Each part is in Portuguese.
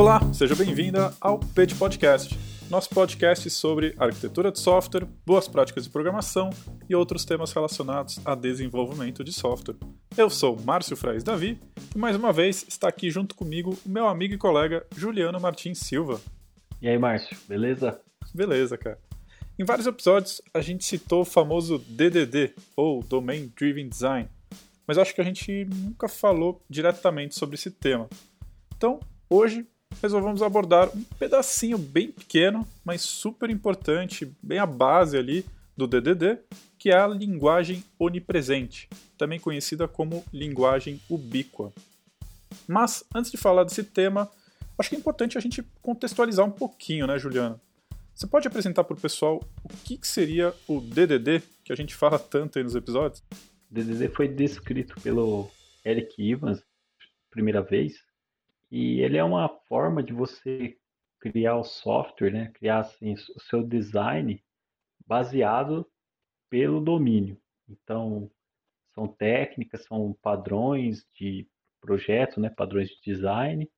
Olá, seja bem-vinda ao PET Podcast, nosso podcast sobre arquitetura de software, boas práticas de programação e outros temas relacionados a desenvolvimento de software. Eu sou Márcio Frais Davi e mais uma vez está aqui junto comigo o meu amigo e colega Juliano Martins Silva. E aí, Márcio, beleza? Beleza, cara. Em vários episódios a gente citou o famoso DDD, ou Domain Driven Design, mas acho que a gente nunca falou diretamente sobre esse tema. Então, hoje resolvemos abordar um pedacinho bem pequeno, mas super importante, bem a base ali do DDD, que é a linguagem onipresente, também conhecida como linguagem ubíqua. Mas, antes de falar desse tema, acho que é importante a gente contextualizar um pouquinho, né, Juliana? Você pode apresentar para o pessoal o que, que seria o DDD, que a gente fala tanto aí nos episódios? DDD foi descrito pelo Eric Evans, primeira vez, e ele é uma forma de você criar o software, né? criar assim, o seu design baseado pelo domínio. Então, são técnicas, são padrões de projeto, né? padrões de design,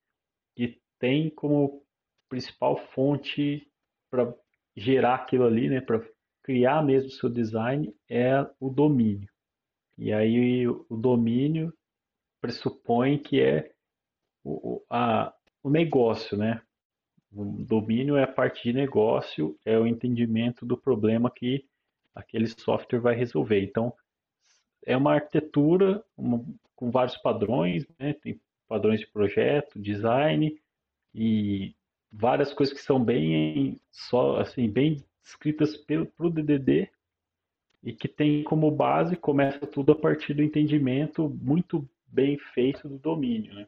que tem como principal fonte para gerar aquilo ali, né? para criar mesmo o seu design, é o domínio. E aí o domínio pressupõe que é o, a, o negócio, né? O domínio é a parte de negócio, é o entendimento do problema que aquele software vai resolver. Então, é uma arquitetura uma, com vários padrões, né? Tem padrões de projeto, design e várias coisas que são bem só assim bem escritas pelo pro DDD e que tem como base começa tudo a partir do entendimento muito bem feito do domínio, né?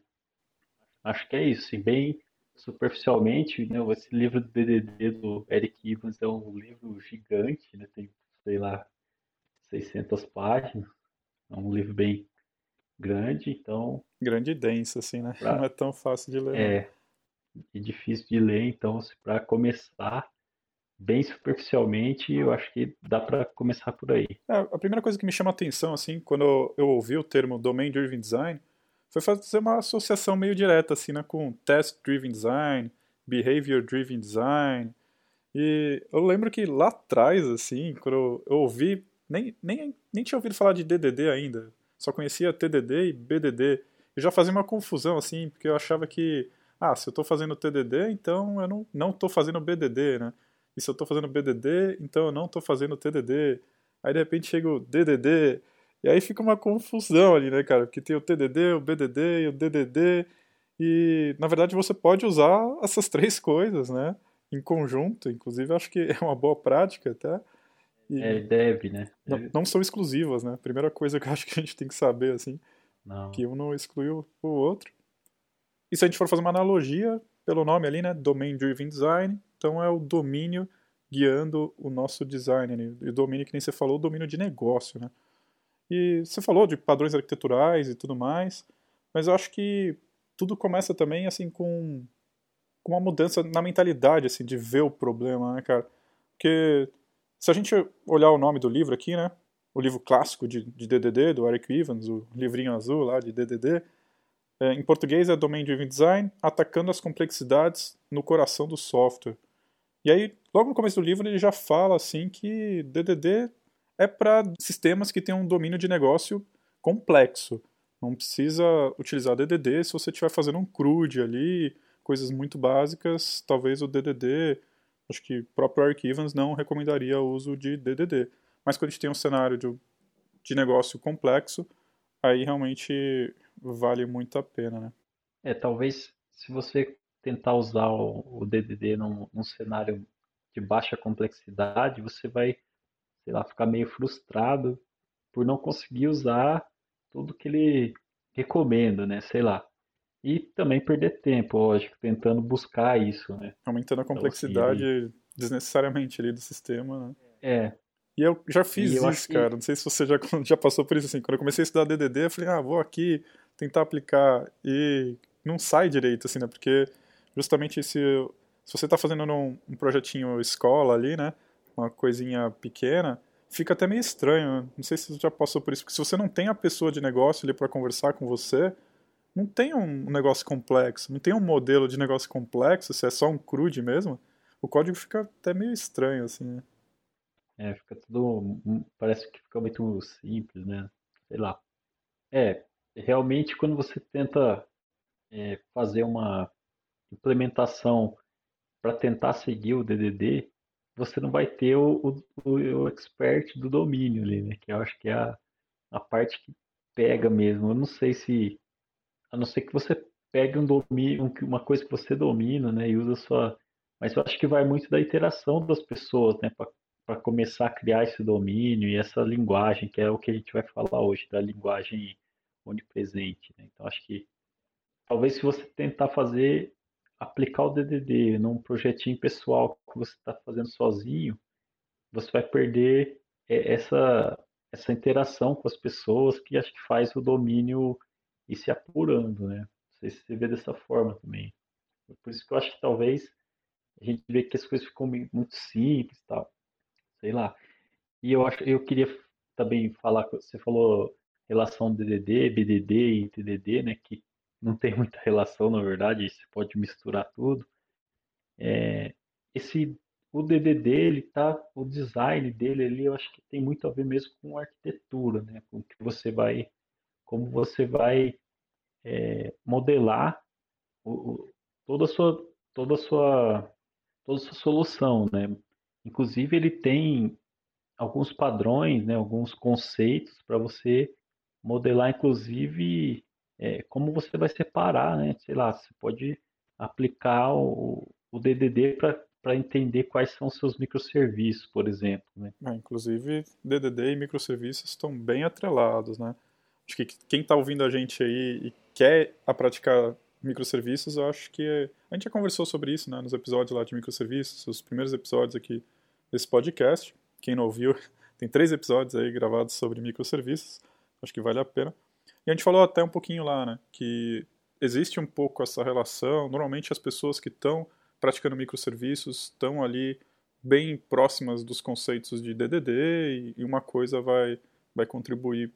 Acho que é isso, assim, bem superficialmente, né, esse livro do DDD do Eric Evans é um livro gigante, né, tem, sei lá, 600 páginas, é um livro bem grande, então... Grande e denso, assim, né? Pra, não é tão fácil de ler. É, e difícil de ler, então, para começar bem superficialmente, eu acho que dá para começar por aí. É, a primeira coisa que me chama a atenção, assim, quando eu ouvi o termo Domain Driven Design, foi fazer uma associação meio direta assim, né, com Task Driven Design, Behavior Driven Design. E eu lembro que lá atrás, assim, quando eu, ouvi, nem, nem, nem tinha ouvido falar de DDD ainda, só conhecia TDD e BDD. Eu já fazia uma confusão, assim, porque eu achava que, ah, se eu estou fazendo TDD, então eu não, não estou fazendo BDD, né? E se eu estou fazendo BDD, então eu não estou fazendo TDD. Aí de repente chega o DDD, e aí fica uma confusão ali, né, cara? Porque tem o TDD, o BDD e o DDD. E, na verdade, você pode usar essas três coisas, né? Em conjunto. Inclusive, acho que é uma boa prática até. E é, deve, né? Deve. Não, não, são exclusivas, né? Primeira coisa que eu acho que a gente tem que saber, assim. Não. Que um não exclui o outro. E se a gente for fazer uma analogia, pelo nome ali, né? Domain Driven Design. Então, é o domínio guiando o nosso design. Né? E o domínio, que nem você falou, o domínio de negócio, né? E você falou de padrões arquiteturais e tudo mais, mas eu acho que tudo começa também assim com, com uma mudança na mentalidade assim de ver o problema, né, cara? Porque se a gente olhar o nome do livro aqui, né, o livro clássico de, de DDD do Eric Evans, o livrinho azul lá de DDD, é, em português é Domain Driven Design, atacando as complexidades no coração do software. E aí, logo no começo do livro, ele já fala assim que DDD é para sistemas que têm um domínio de negócio complexo. Não precisa utilizar DDD se você estiver fazendo um CRUD ali, coisas muito básicas, talvez o DDD, acho que o próprio Eric Evans não recomendaria o uso de DDD. Mas quando a gente tem um cenário de, de negócio complexo, aí realmente vale muito a pena, né? É, talvez se você tentar usar o, o DDD num, num cenário de baixa complexidade, você vai sei lá, ficar meio frustrado por não conseguir usar tudo que ele recomenda, né? Sei lá. E também perder tempo, lógico, tentando buscar isso, né? Aumentando a complexidade então, assim, desnecessariamente ali do sistema, né? É. E eu já fiz eu isso, cara. Que... Não sei se você já, já passou por isso assim. Quando eu comecei a estudar DDD, eu falei, ah, vou aqui tentar aplicar. E não sai direito, assim, né? Porque justamente se, se você está fazendo um, um projetinho escola ali, né? Uma coisinha pequena, fica até meio estranho. Não sei se você já passou por isso, porque se você não tem a pessoa de negócio ali para conversar com você, não tem um negócio complexo, não tem um modelo de negócio complexo, se é só um CRUD mesmo, o código fica até meio estranho, assim, né? É, fica tudo. Parece que fica muito simples, né? Sei lá. É, realmente quando você tenta é, fazer uma implementação para tentar seguir o DDD, você não vai ter o, o, o, expert do domínio ali, né? Que eu acho que é a, a parte que pega mesmo. Eu não sei se, a não ser que você pegue um domínio, uma coisa que você domina, né? E usa sua, mas eu acho que vai muito da interação das pessoas, né? Para começar a criar esse domínio e essa linguagem, que é o que a gente vai falar hoje, da linguagem onipresente. Né? Então acho que talvez se você tentar fazer aplicar o DDD num projetinho pessoal que você está fazendo sozinho, você vai perder é, essa, essa interação com as pessoas que acho que faz o domínio ir se apurando, né? Não sei se você vê dessa forma também. Por isso que eu acho que talvez a gente vê que as coisas ficam muito simples tal. Sei lá. E eu acho, eu queria também falar, você falou relação DDD, BDD e TDD, né? Que não tem muita relação, na verdade, você pode misturar tudo. É, esse o DDD, ele tá, o design dele ali, eu acho que tem muito a ver mesmo com arquitetura, né? Com que você vai, como você vai é, modelar o, toda a sua, toda a sua, toda a sua solução, né? Inclusive ele tem alguns padrões, né? Alguns conceitos para você modelar, inclusive é, como você vai separar, né? Sei lá, você pode aplicar o, o DDD para entender quais são os seus microserviços, por exemplo. Né? É, inclusive, DDD e microserviços estão bem atrelados, né? Acho que quem está ouvindo a gente aí e quer a praticar microserviços, eu acho que a gente já conversou sobre isso, né, nos episódios lá de microserviços, os primeiros episódios aqui desse podcast. Quem não ouviu, tem três episódios aí gravados sobre microserviços. Acho que vale a pena. E a gente falou até um pouquinho lá, né, que existe um pouco essa relação. Normalmente as pessoas que estão praticando microserviços estão ali bem próximas dos conceitos de DDD e uma coisa vai, vai contribuir.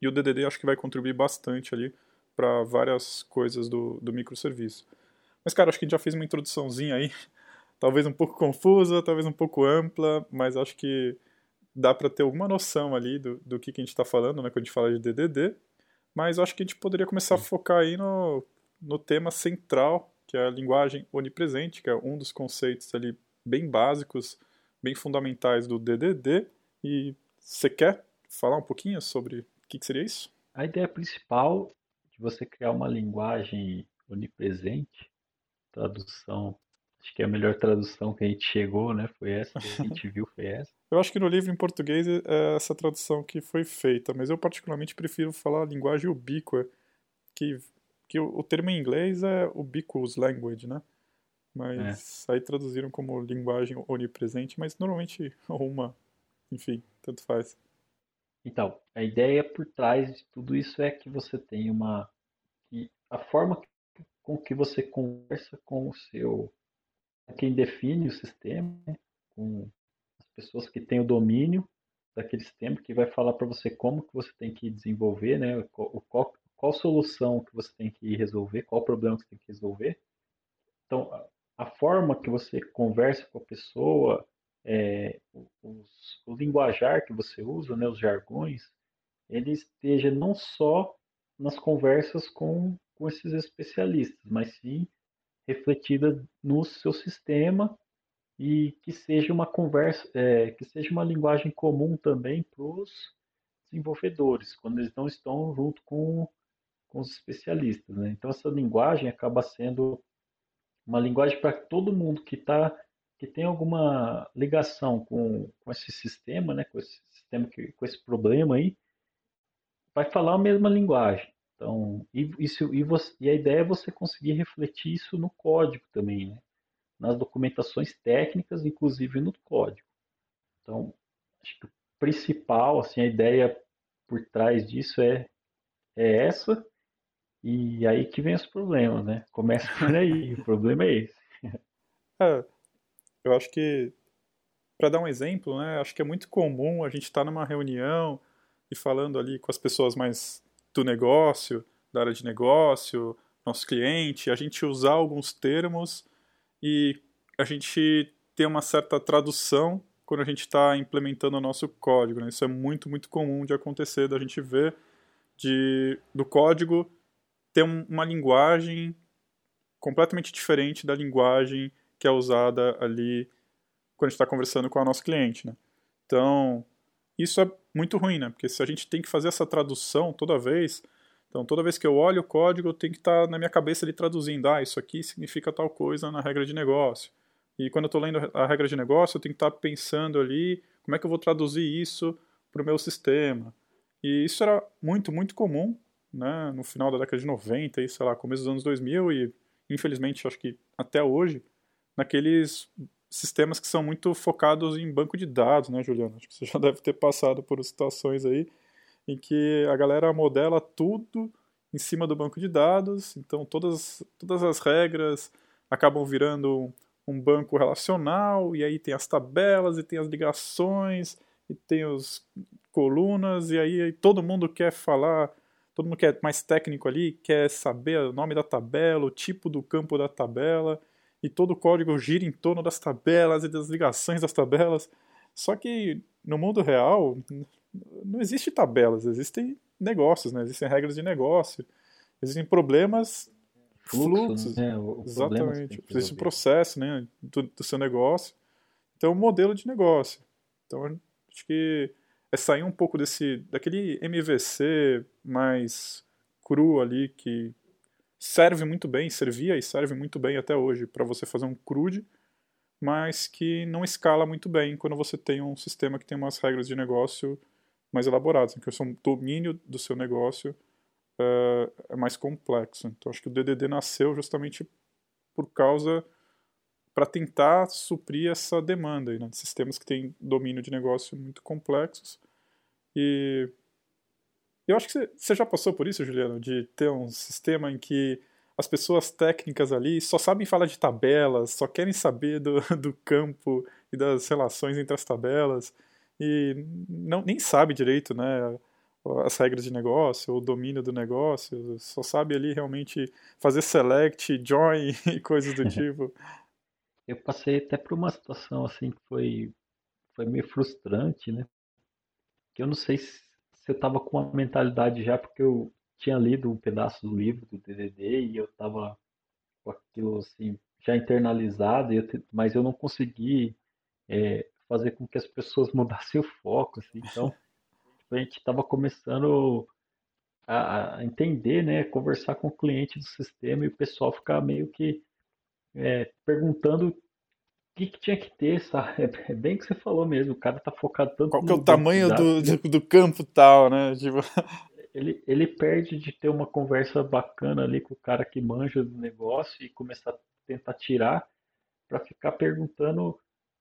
E o DDD acho que vai contribuir bastante ali para várias coisas do, do microserviço. Mas, cara, acho que a gente já fez uma introduçãozinha aí, talvez um pouco confusa, talvez um pouco ampla, mas acho que dá para ter alguma noção ali do, do que, que a gente está falando, né, quando a gente fala de DDD. Mas acho que a gente poderia começar a focar aí no, no tema central, que é a linguagem onipresente, que é um dos conceitos ali bem básicos, bem fundamentais do DDD. E você quer falar um pouquinho sobre o que, que seria isso? A ideia principal de você criar uma linguagem onipresente, tradução Acho que a melhor tradução que a gente chegou, né, foi essa, que a gente viu foi essa. Eu acho que no livro em português é essa tradução que foi feita, mas eu particularmente prefiro falar linguagem ubíqua, que, que o, o termo em inglês é ubiquitous language, né? Mas é. aí traduziram como linguagem onipresente, mas normalmente uma, enfim, tanto faz. Então, a ideia por trás de tudo isso é que você tem uma que a forma com que você conversa com o seu quem define o sistema, né, com pessoas que têm o domínio daquele sistema, que vai falar para você como que você tem que desenvolver, né, qual, qual, qual solução que você tem que resolver, qual problema que você tem que resolver. Então, a, a forma que você conversa com a pessoa, é, os, o linguajar que você usa, né, os jargões, ele esteja não só nas conversas com, com esses especialistas, mas sim refletida no seu sistema e que seja uma conversa, é, que seja uma linguagem comum também para os desenvolvedores, quando eles não estão junto com, com os especialistas. Né? Então essa linguagem acaba sendo uma linguagem para todo mundo que está que tem alguma ligação com, com esse sistema, né, com esse sistema que, com esse problema aí, vai falar a mesma linguagem. Então, e, isso, e, você, e a ideia é você conseguir refletir isso no código também, né? Nas documentações técnicas, inclusive no código. Então, acho que o principal, assim, a ideia por trás disso é, é essa, e aí que vem os problemas, né? Começa por aí, o problema é esse. É, eu acho que, para dar um exemplo, né, acho que é muito comum a gente estar tá numa reunião e falando ali com as pessoas mais do negócio, da área de negócio, nosso cliente, a gente usar alguns termos e a gente ter uma certa tradução quando a gente está implementando o nosso código. Né? Isso é muito, muito comum de acontecer, da gente ver de, do código ter um, uma linguagem completamente diferente da linguagem que é usada ali quando a gente está conversando com o nosso cliente. Né? Então, isso é muito ruim, né? Porque se a gente tem que fazer essa tradução toda vez, então toda vez que eu olho o código, eu tenho que estar tá na minha cabeça ali traduzindo, ah, isso aqui significa tal coisa na regra de negócio. E quando eu estou lendo a regra de negócio, eu tenho que estar tá pensando ali como é que eu vou traduzir isso para o meu sistema. E isso era muito, muito comum né, no final da década de 90 e, sei lá, começo dos anos 2000 e, infelizmente, acho que até hoje, naqueles sistemas que são muito focados em banco de dados, né, Juliano? Acho que você já deve ter passado por situações aí em que a galera modela tudo em cima do banco de dados, então todas, todas as regras acabam virando um banco relacional, e aí tem as tabelas, e tem as ligações, e tem os colunas, e aí todo mundo quer falar, todo mundo que é mais técnico ali, quer saber o nome da tabela, o tipo do campo da tabela, e todo o código gira em torno das tabelas e das ligações das tabelas. Só que no mundo real não existe tabelas, existem negócios, né? existem regras de negócio, existem problemas, Fluxo, fluxos. Né? O, exatamente. Existe o processo né? Do, do, seu negócio. Então, o modelo de negócio. Então, acho que é sair um pouco desse daquele MVC mais cru ali que serve muito bem, servia e serve muito bem até hoje para você fazer um crude, mas que não escala muito bem quando você tem um sistema que tem umas regras de negócio mais elaboradas, em que o seu domínio do seu negócio uh, é mais complexo. Então acho que o DDD nasceu justamente por causa para tentar suprir essa demanda aí, né, de sistemas que têm domínio de negócio muito complexos e eu acho que você já passou por isso, Juliano, de ter um sistema em que as pessoas técnicas ali só sabem falar de tabelas, só querem saber do, do campo e das relações entre as tabelas e não, nem sabe direito, né, as regras de negócio, o domínio do negócio, só sabe ali realmente fazer select, join e coisas do tipo. Eu passei até por uma situação assim que foi, foi meio frustrante, né? Que eu não sei se você estava com a mentalidade já, porque eu tinha lido um pedaço do livro do DDD e eu estava com aquilo assim já internalizado, eu, mas eu não consegui é, fazer com que as pessoas mudassem o foco, assim, então tipo, a gente estava começando a, entender, né, conversar com o cliente do sistema e o pessoal ficar meio que é, perguntando que, que tinha que ter, sabe? É bem o que você falou mesmo, o cara tá focado tanto Qual que é o tamanho do, do, do, campo tal, né? Tipo... Ele, ele perde de ter uma conversa bacana ali com o cara que manja do negócio e começar a tentar tirar para ficar perguntando,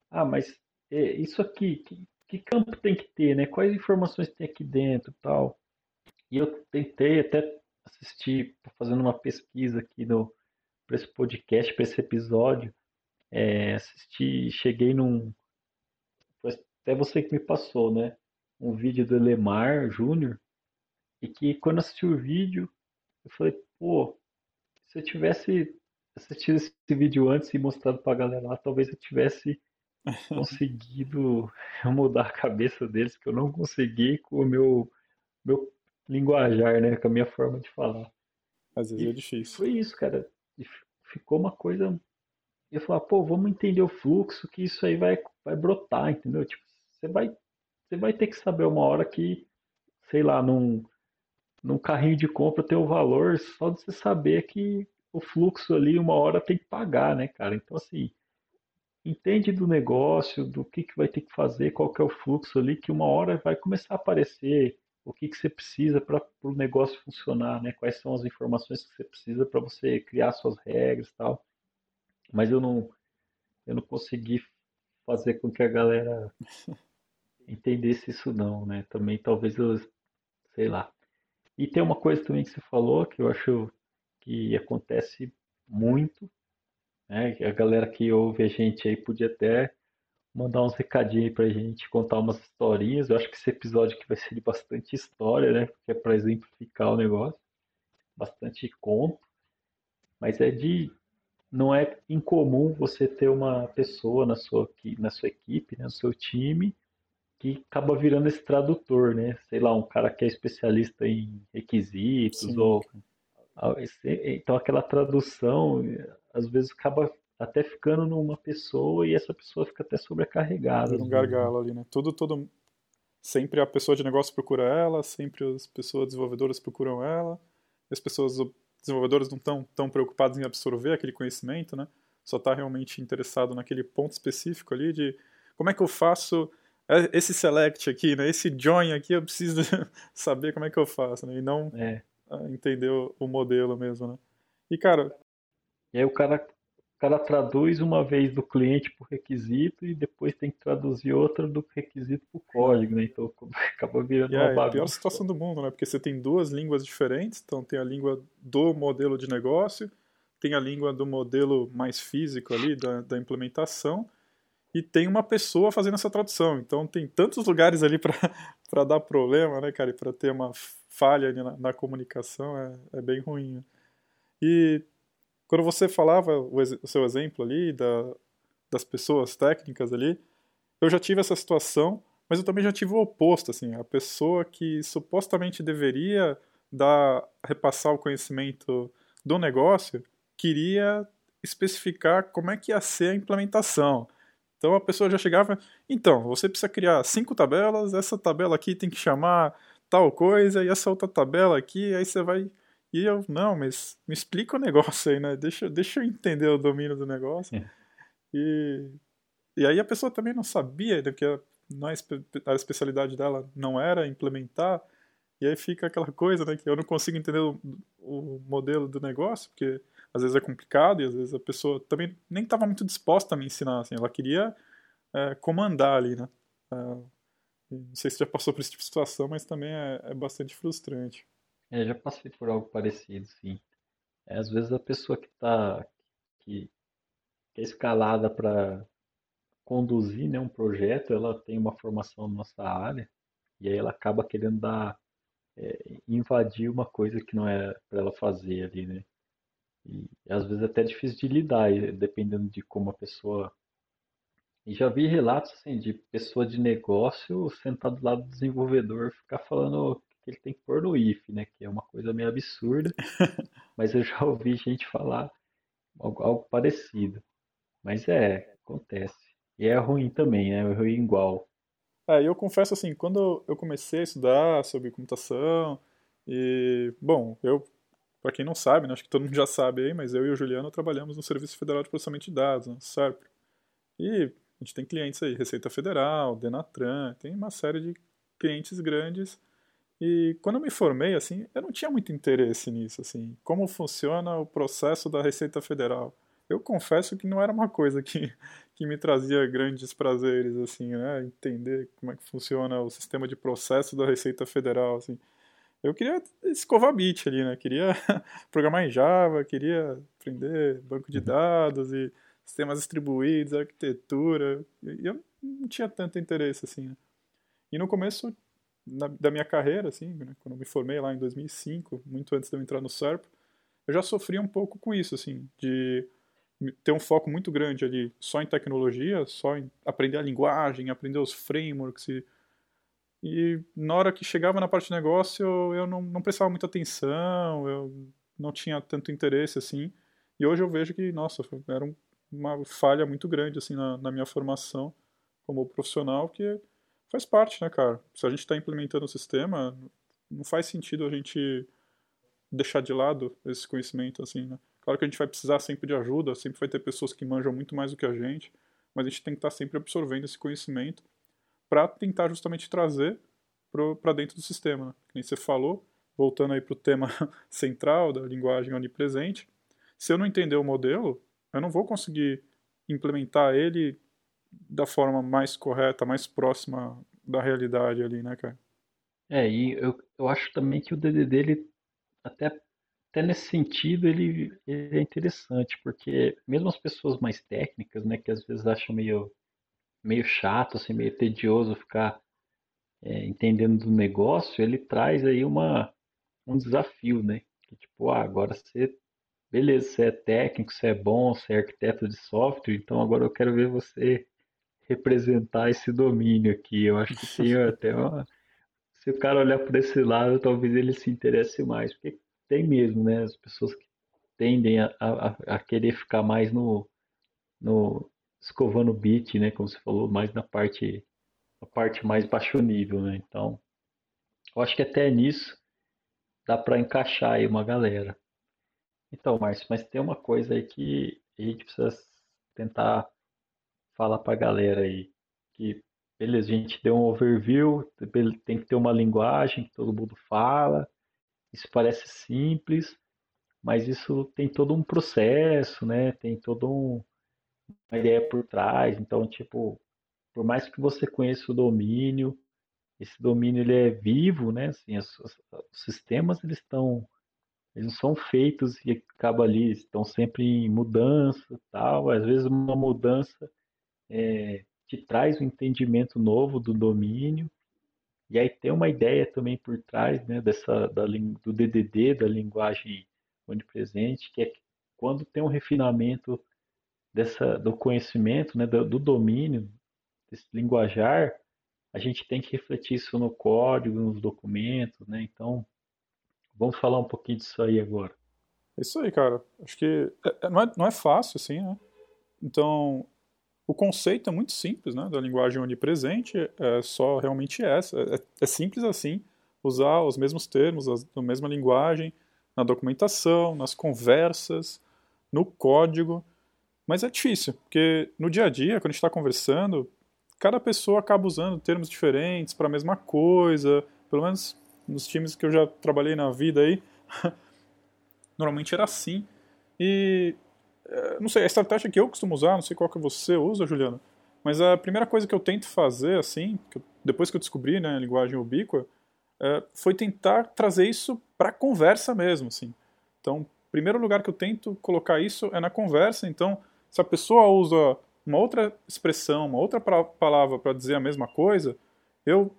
ah, mas é, isso aqui, que, que campo tem que ter, né? Quais informações tem aqui dentro tal. E eu tentei até assistir, fazendo uma pesquisa aqui no, para esse podcast, para esse episódio, é, assisti, cheguei num. Foi até você que me passou, né? Um vídeo do Lemar Júnior. E que quando assisti o vídeo, eu falei, pô, se eu tivesse assistido esse vídeo antes e mostrado pra galera lá, talvez eu tivesse conseguido mudar a cabeça deles, que eu não consegui com o meu, meu linguajar, né? Com a minha forma de falar. Às vezes e é difícil. Foi isso, cara. E ficou uma coisa eu falar, pô, vamos entender o fluxo, que isso aí vai, vai brotar, entendeu? Tipo, você vai, você vai ter que saber uma hora que, sei lá, num, num carrinho de compra tem o valor só de você saber que o fluxo ali uma hora tem que pagar, né, cara? Então, assim, entende do negócio, do que, que vai ter que fazer, qual que é o fluxo ali, que uma hora vai começar a aparecer o que, que você precisa para o negócio funcionar, né? Quais são as informações que você precisa para você criar suas regras e tal. Mas eu não, eu não consegui fazer com que a galera entendesse isso não, né? Também talvez eu, sei lá. E tem uma coisa também que você falou que eu acho que acontece muito, né? A galera que ouve a gente aí podia até mandar uns recadinhos aí pra gente, contar umas historinhas. Eu acho que esse episódio aqui vai ser de bastante história, né? Porque é para exemplificar o negócio. bastante conto, mas é de não é incomum você ter uma pessoa na sua, na sua equipe, né, no seu time, que acaba virando esse tradutor, né? Sei lá, um cara que é especialista em requisitos Sim. ou então aquela tradução às vezes acaba até ficando numa pessoa e essa pessoa fica até sobrecarregada. Um gargalo ali, né? Tudo, todo sempre a pessoa de negócio procura ela, sempre as pessoas desenvolvedoras procuram ela, as pessoas desenvolvedoras não estão tão preocupadas em absorver aquele conhecimento, né? Só está realmente interessado naquele ponto específico ali de como é que eu faço é, esse select aqui, né? Esse join aqui, eu preciso saber como é que eu faço, né? E não é. entender o modelo mesmo, né? E, cara... E aí o cara o cara traduz uma vez do cliente por requisito e depois tem que traduzir outra do requisito por código, né? Então acaba virando yeah, uma bagunça. É a pior situação do mundo, né? Porque você tem duas línguas diferentes, então tem a língua do modelo de negócio, tem a língua do modelo mais físico ali, da, da implementação, e tem uma pessoa fazendo essa tradução. Então tem tantos lugares ali para dar problema, né, cara? E para ter uma falha na, na, comunicação é, é bem ruim. Né? E quando você falava o, o seu exemplo ali da, das pessoas técnicas ali, eu já tive essa situação, mas eu também já tive o oposto, assim, a pessoa que supostamente deveria dar, repassar o conhecimento do negócio, queria especificar como é que ia ser a implementação. Então a pessoa já chegava, então, você precisa criar cinco tabelas, essa tabela aqui tem que chamar tal coisa, e essa outra tabela aqui, aí você vai e eu, não, mas me explica o negócio aí, né? Deixa, deixa eu entender o domínio do negócio. É. E, e aí a pessoa também não sabia, né, que a, a especialidade dela não era implementar, e aí fica aquela coisa, né, que eu não consigo entender o, o modelo do negócio, porque às vezes é complicado e às vezes a pessoa também nem estava muito disposta a me ensinar, assim, ela queria é, comandar ali, né? É, não sei se já passou por esse tipo de situação, mas também é, é bastante frustrante. É, já passei por algo parecido, sim. É, às vezes a pessoa que está que, que é escalada para conduzir né, um projeto, ela tem uma formação na nossa área e aí ela acaba querendo dar é, invadir uma coisa que não é para ela fazer ali, né? E às vezes é até difícil de lidar, dependendo de como a pessoa. E já vi relatos assim de pessoa de negócio sentado do lado do desenvolvedor ficar falando que ele tem que pôr no if, né? Que é uma coisa meio absurda. mas eu já ouvi gente falar algo, algo, parecido. Mas é, acontece. E é ruim também, né? É ruim igual. É, eu confesso assim, quando eu comecei a estudar sobre computação, e, bom, eu, para quem não sabe, né, acho que todo mundo já sabe aí, mas eu e o Juliano trabalhamos no Serviço Federal de Processamento de Dados, né, SERP. E a gente tem clientes aí, Receita Federal, Denatran, tem uma série de clientes grandes e quando eu me formei, assim, eu não tinha muito interesse nisso, assim, como funciona o processo da Receita Federal. Eu confesso que não era uma coisa que, que me trazia grandes prazeres, assim, né, entender como é que funciona o sistema de processo da Receita Federal, assim. Eu queria escovar bit ali, né, queria programar em Java, queria aprender banco de uhum. dados e sistemas distribuídos, arquitetura, e eu não tinha tanto interesse, assim, né. E no começo na, da minha carreira, assim, né, quando eu me formei lá em 2005, muito antes de eu entrar no SERP, eu já sofri um pouco com isso, assim, de ter um foco muito grande ali só em tecnologia, só em aprender a linguagem, aprender os frameworks e, e na hora que chegava na parte de negócio eu, eu não, não prestava muita atenção, eu não tinha tanto interesse assim. E hoje eu vejo que, nossa, era um, uma falha muito grande assim na, na minha formação como profissional, que faz parte, né, cara? Se a gente está implementando o sistema, não faz sentido a gente deixar de lado esse conhecimento, assim, né? Claro que a gente vai precisar sempre de ajuda, sempre vai ter pessoas que manjam muito mais do que a gente, mas a gente tem que estar tá sempre absorvendo esse conhecimento para tentar justamente trazer para dentro do sistema. Né? Como você falou, voltando aí para o tema central da linguagem onipresente, se eu não entender o modelo, eu não vou conseguir implementar ele da forma mais correta, mais próxima da realidade ali, né, cara? É, e eu, eu acho também que o DDD, ele, até, até nesse sentido, ele, ele é interessante, porque mesmo as pessoas mais técnicas, né, que às vezes acham meio, meio chato, assim, meio tedioso ficar é, entendendo do negócio, ele traz aí uma, um desafio, né? Que tipo, ah, agora você, beleza, você é técnico, você é bom, você é arquiteto de software, então agora eu quero ver você representar esse domínio aqui. Eu acho que tem até uma. Se o cara olhar por esse lado, talvez ele se interesse mais, porque tem mesmo, né? As pessoas que tendem a, a, a querer ficar mais no, no escovando bit, né? Como você falou, mais na parte, na parte mais baixo nível, né? Então, eu acho que até nisso dá para encaixar aí uma galera. Então, Márcio, mas tem uma coisa aí que a gente precisa tentar falar para a galera aí. Que, beleza, a gente deu um overview, tem que ter uma linguagem que todo mundo fala. Isso parece simples, mas isso tem todo um processo, né? Tem todo um, uma ideia por trás. Então, tipo, por mais que você conheça o domínio, esse domínio ele é vivo, né? Assim, os, os, os sistemas eles estão eles não são feitos e acaba ali, estão sempre em mudança, tal. Às vezes uma mudança é, te traz um entendimento novo do domínio e aí tem uma ideia também por trás, né? Dessa da, do DDD, da linguagem onipresente, que é quando tem um refinamento dessa do conhecimento, né? Do, do domínio, desse linguajar a gente tem que refletir isso no código, nos documentos, né? Então, vamos falar um pouquinho disso aí agora. É isso aí, cara. Acho que é, é, não, é, não é fácil, assim, né? Então, o conceito é muito simples, né? Da linguagem onipresente é só realmente essa. É, é simples assim, usar os mesmos termos, a, a mesma linguagem na documentação, nas conversas, no código. Mas é difícil, porque no dia a dia, quando a gente está conversando, cada pessoa acaba usando termos diferentes para a mesma coisa, pelo menos nos times que eu já trabalhei na vida aí, normalmente era assim. E não sei, a estratégia que eu costumo usar, não sei qual que você usa, Juliano, mas a primeira coisa que eu tento fazer, assim, que eu, depois que eu descobri né, a linguagem ubíqua, é, foi tentar trazer isso para a conversa mesmo, assim. Então, o primeiro lugar que eu tento colocar isso é na conversa. Então, se a pessoa usa uma outra expressão, uma outra palavra para dizer a mesma coisa, eu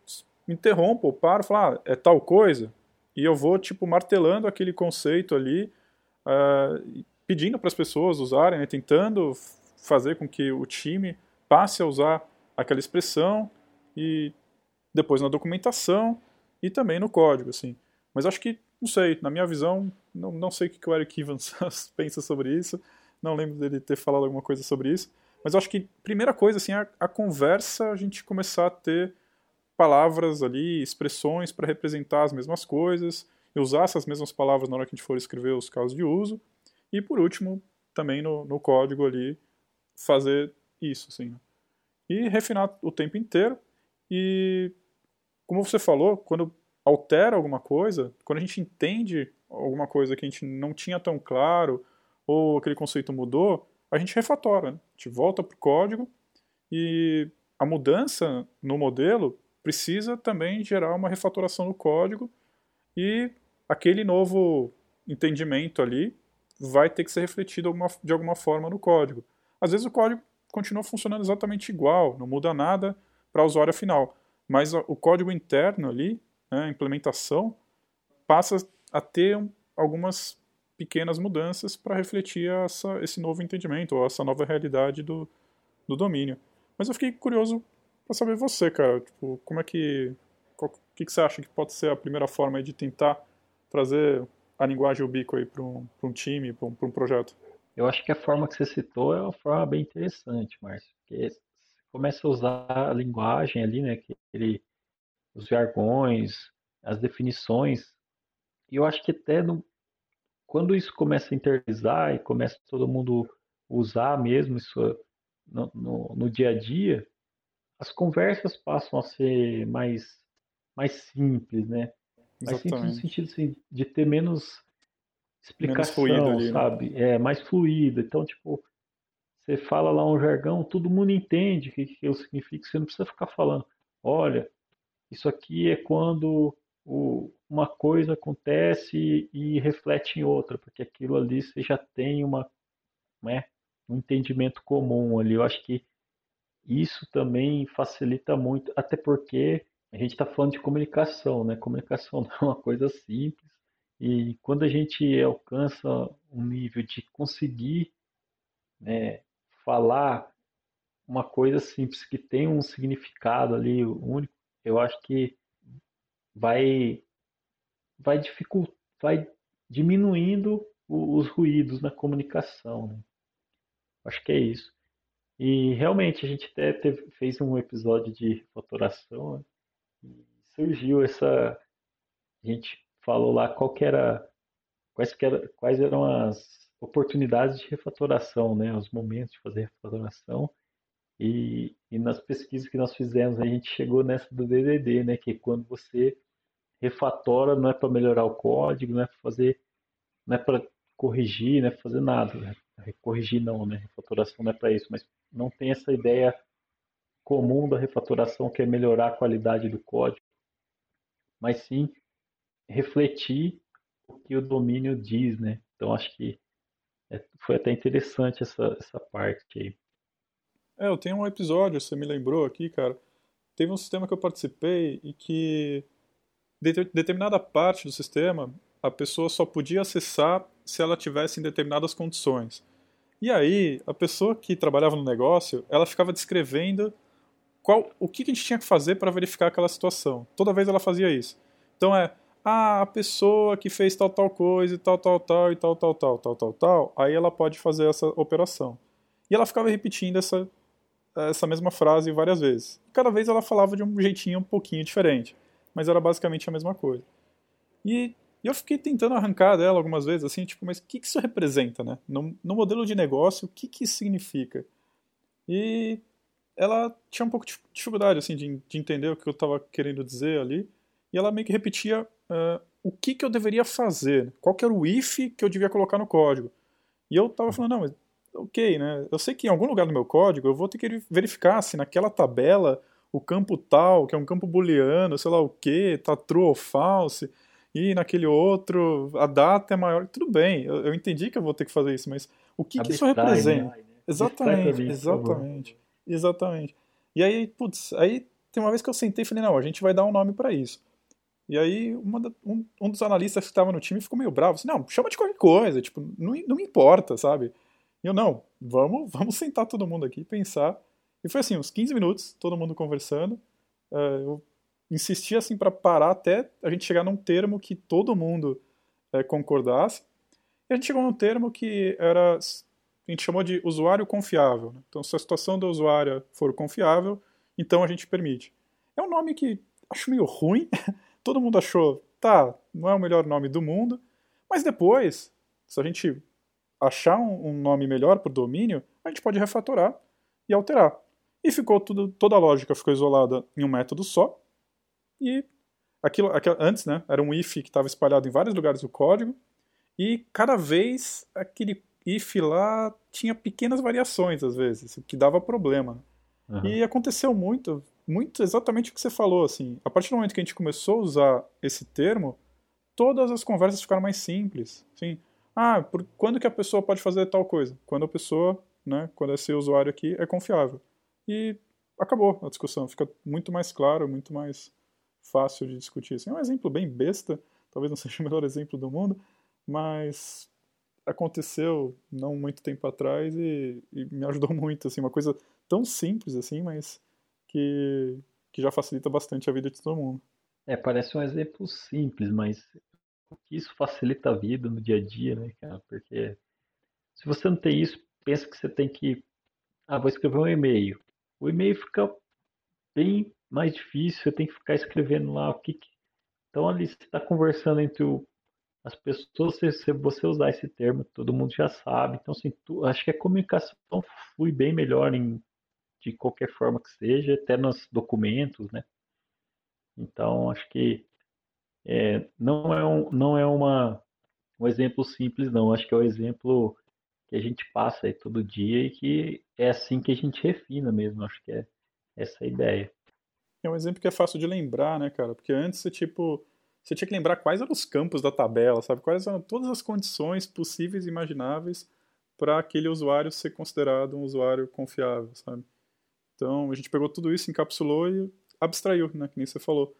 interrompo, paro, falo, ah, é tal coisa, e eu vou, tipo, martelando aquele conceito ali, uh, pedindo para as pessoas usarem, né, tentando fazer com que o time passe a usar aquela expressão, e depois na documentação e também no código, assim. Mas acho que, não sei, na minha visão, não, não sei o que o Eric Evans pensa sobre isso, não lembro dele ter falado alguma coisa sobre isso, mas acho que, primeira coisa, assim, a, a conversa, a gente começar a ter palavras ali, expressões para representar as mesmas coisas, e usar essas mesmas palavras na hora que a gente for escrever os casos de uso. E, por último, também no, no código ali, fazer isso, assim. E refinar o tempo inteiro. E, como você falou, quando altera alguma coisa, quando a gente entende alguma coisa que a gente não tinha tão claro, ou aquele conceito mudou, a gente refatora, né? a gente volta para o código e a mudança no modelo precisa também gerar uma refatoração no código e aquele novo entendimento ali vai ter que ser refletido de alguma forma no código. Às vezes o código continua funcionando exatamente igual, não muda nada para o usuário final, mas o código interno ali, né, a implementação, passa a ter algumas pequenas mudanças para refletir essa, esse novo entendimento, ou essa nova realidade do, do domínio. Mas eu fiquei curioso para saber você, cara, tipo, como é que... O que, que você acha que pode ser a primeira forma de tentar trazer a linguagem ubíqua para um, um time, para um, um projeto? Eu acho que a forma que você citou é uma forma bem interessante, Márcio, porque você começa a usar a linguagem ali, né, que ele, os jargões, as definições, e eu acho que até no, quando isso começa a internalizar e começa todo mundo usar mesmo isso no, no, no dia a dia, as conversas passam a ser mais, mais simples, né? Mais simples no sentido assim, de ter menos explicação, menos ali, né? sabe? Né? É, mais fluida. Então, tipo, você fala lá um jargão, todo mundo entende o que, que significa, você não precisa ficar falando, olha, isso aqui é quando o, uma coisa acontece e reflete em outra, porque aquilo ali você já tem uma, né, um entendimento comum ali. Eu acho que isso também facilita muito, até porque a gente está falando de comunicação, né? Comunicação não é uma coisa simples E quando a gente alcança um nível de conseguir né, falar uma coisa simples que tem um significado ali único, eu acho que vai vai dificultar, vai diminuindo os ruídos na comunicação. Né? Acho que é isso. E realmente a gente até teve, fez um episódio de foturação e surgiu essa. A gente falou lá qual era, quais, que era, quais eram as oportunidades de refatoração, né? Os momentos de fazer refatoração. E, e nas pesquisas que nós fizemos, a gente chegou nessa do DDD, né? Que quando você refatora, não é para melhorar o código, não é para fazer, não é para corrigir, não é para fazer nada. Né? Corrigir não, né? Refatoração não é para isso, mas não tem essa ideia comum da refatoração que é melhorar a qualidade do código, mas sim refletir o que o domínio diz, né? Então acho que é, foi até interessante essa, essa parte aí. É, eu tenho um episódio, você me lembrou aqui, cara. Teve um sistema que eu participei e que de determinada parte do sistema a pessoa só podia acessar se ela tivesse em determinadas condições. E aí, a pessoa que trabalhava no negócio, ela ficava descrevendo qual, o que a gente tinha que fazer para verificar aquela situação. Toda vez ela fazia isso. Então é, ah, a pessoa que fez tal tal coisa e tal tal tal e tal tal tal tal tal tal, aí ela pode fazer essa operação. E ela ficava repetindo essa essa mesma frase várias vezes. Cada vez ela falava de um jeitinho um pouquinho diferente, mas era basicamente a mesma coisa. E eu fiquei tentando arrancar dela algumas vezes, assim, tipo, mas o que, que isso representa, né? No, no modelo de negócio, o que, que isso significa? E ela tinha um pouco de dificuldade, assim, de, de entender o que eu estava querendo dizer ali. E ela meio que repetia uh, o que, que eu deveria fazer, qual que era o if que eu devia colocar no código. E eu estava falando, não, mas ok, né? Eu sei que em algum lugar do meu código eu vou ter que verificar se naquela tabela o campo tal, que é um campo booleano, sei lá o que, tá true ou false e naquele outro a data é maior. Tudo bem, eu, eu entendi que eu vou ter que fazer isso, mas o que, que isso representa? Né? Exatamente, exatamente, exatamente. E aí, putz, aí tem uma vez que eu sentei e falei, não, a gente vai dar um nome para isso. E aí da, um, um, dos analistas que estava no time ficou meio bravo, assim, não, chama de qualquer coisa, tipo, não, não importa, sabe? E eu, não, vamos, vamos sentar todo mundo aqui pensar. E foi assim, uns 15 minutos, todo mundo conversando. Uh, eu insistia assim para parar até a gente chegar num termo que todo mundo é, concordasse. E a gente chegou num termo que era a gente chamou de usuário confiável. Né? Então, se a situação do usuário for confiável, então a gente permite. É um nome que acho meio ruim. todo mundo achou, tá, não é o melhor nome do mundo. Mas depois, se a gente achar um, um nome melhor para o domínio, a gente pode refatorar e alterar. E ficou tudo, toda a lógica ficou isolada em um método só. E aquilo, aquilo antes, né, era um if que estava espalhado em vários lugares do código, e cada vez aquele if lá tinha pequenas variações às vezes, o que dava problema. Uhum. E aconteceu muito, muito exatamente o que você falou, assim. A partir do momento que a gente começou a usar esse termo, todas as conversas ficaram mais simples. Assim, ah, por, quando que a pessoa pode fazer tal coisa? Quando a pessoa, né, quando esse usuário aqui é confiável. E acabou a discussão, fica muito mais claro, muito mais fácil de discutir. Assim, é um exemplo bem besta, talvez não seja o melhor exemplo do mundo, mas aconteceu não muito tempo atrás e, e, me ajudou muito, assim, uma coisa tão simples assim, mas que, que já facilita bastante a vida de todo mundo. É, parece um exemplo simples, mas isso facilita a vida no dia a dia, né, cara? Porque se você não tem isso, pensa que você tem que, ah, vou escrever um e-mail. O e-mail fica bem mais difícil, você tem que ficar escrevendo lá o que. que... Então ali você está conversando entre o... as pessoas, se você usar esse termo, todo mundo já sabe. Então, assim, tu... acho que a comunicação flui bem melhor em... de qualquer forma que seja, até nos documentos, né? Então, acho que é, não é, um, não é uma, um exemplo simples, não. Acho que é um exemplo que a gente passa aí todo dia e que é assim que a gente refina mesmo. Acho que é essa a ideia é um exemplo que é fácil de lembrar, né, cara? Porque antes tipo, você tinha que lembrar quais eram os campos da tabela, sabe? Quais eram todas as condições possíveis e imagináveis para aquele usuário ser considerado um usuário confiável, sabe? Então, a gente pegou tudo isso, encapsulou e abstraiu, né? Que nem você falou.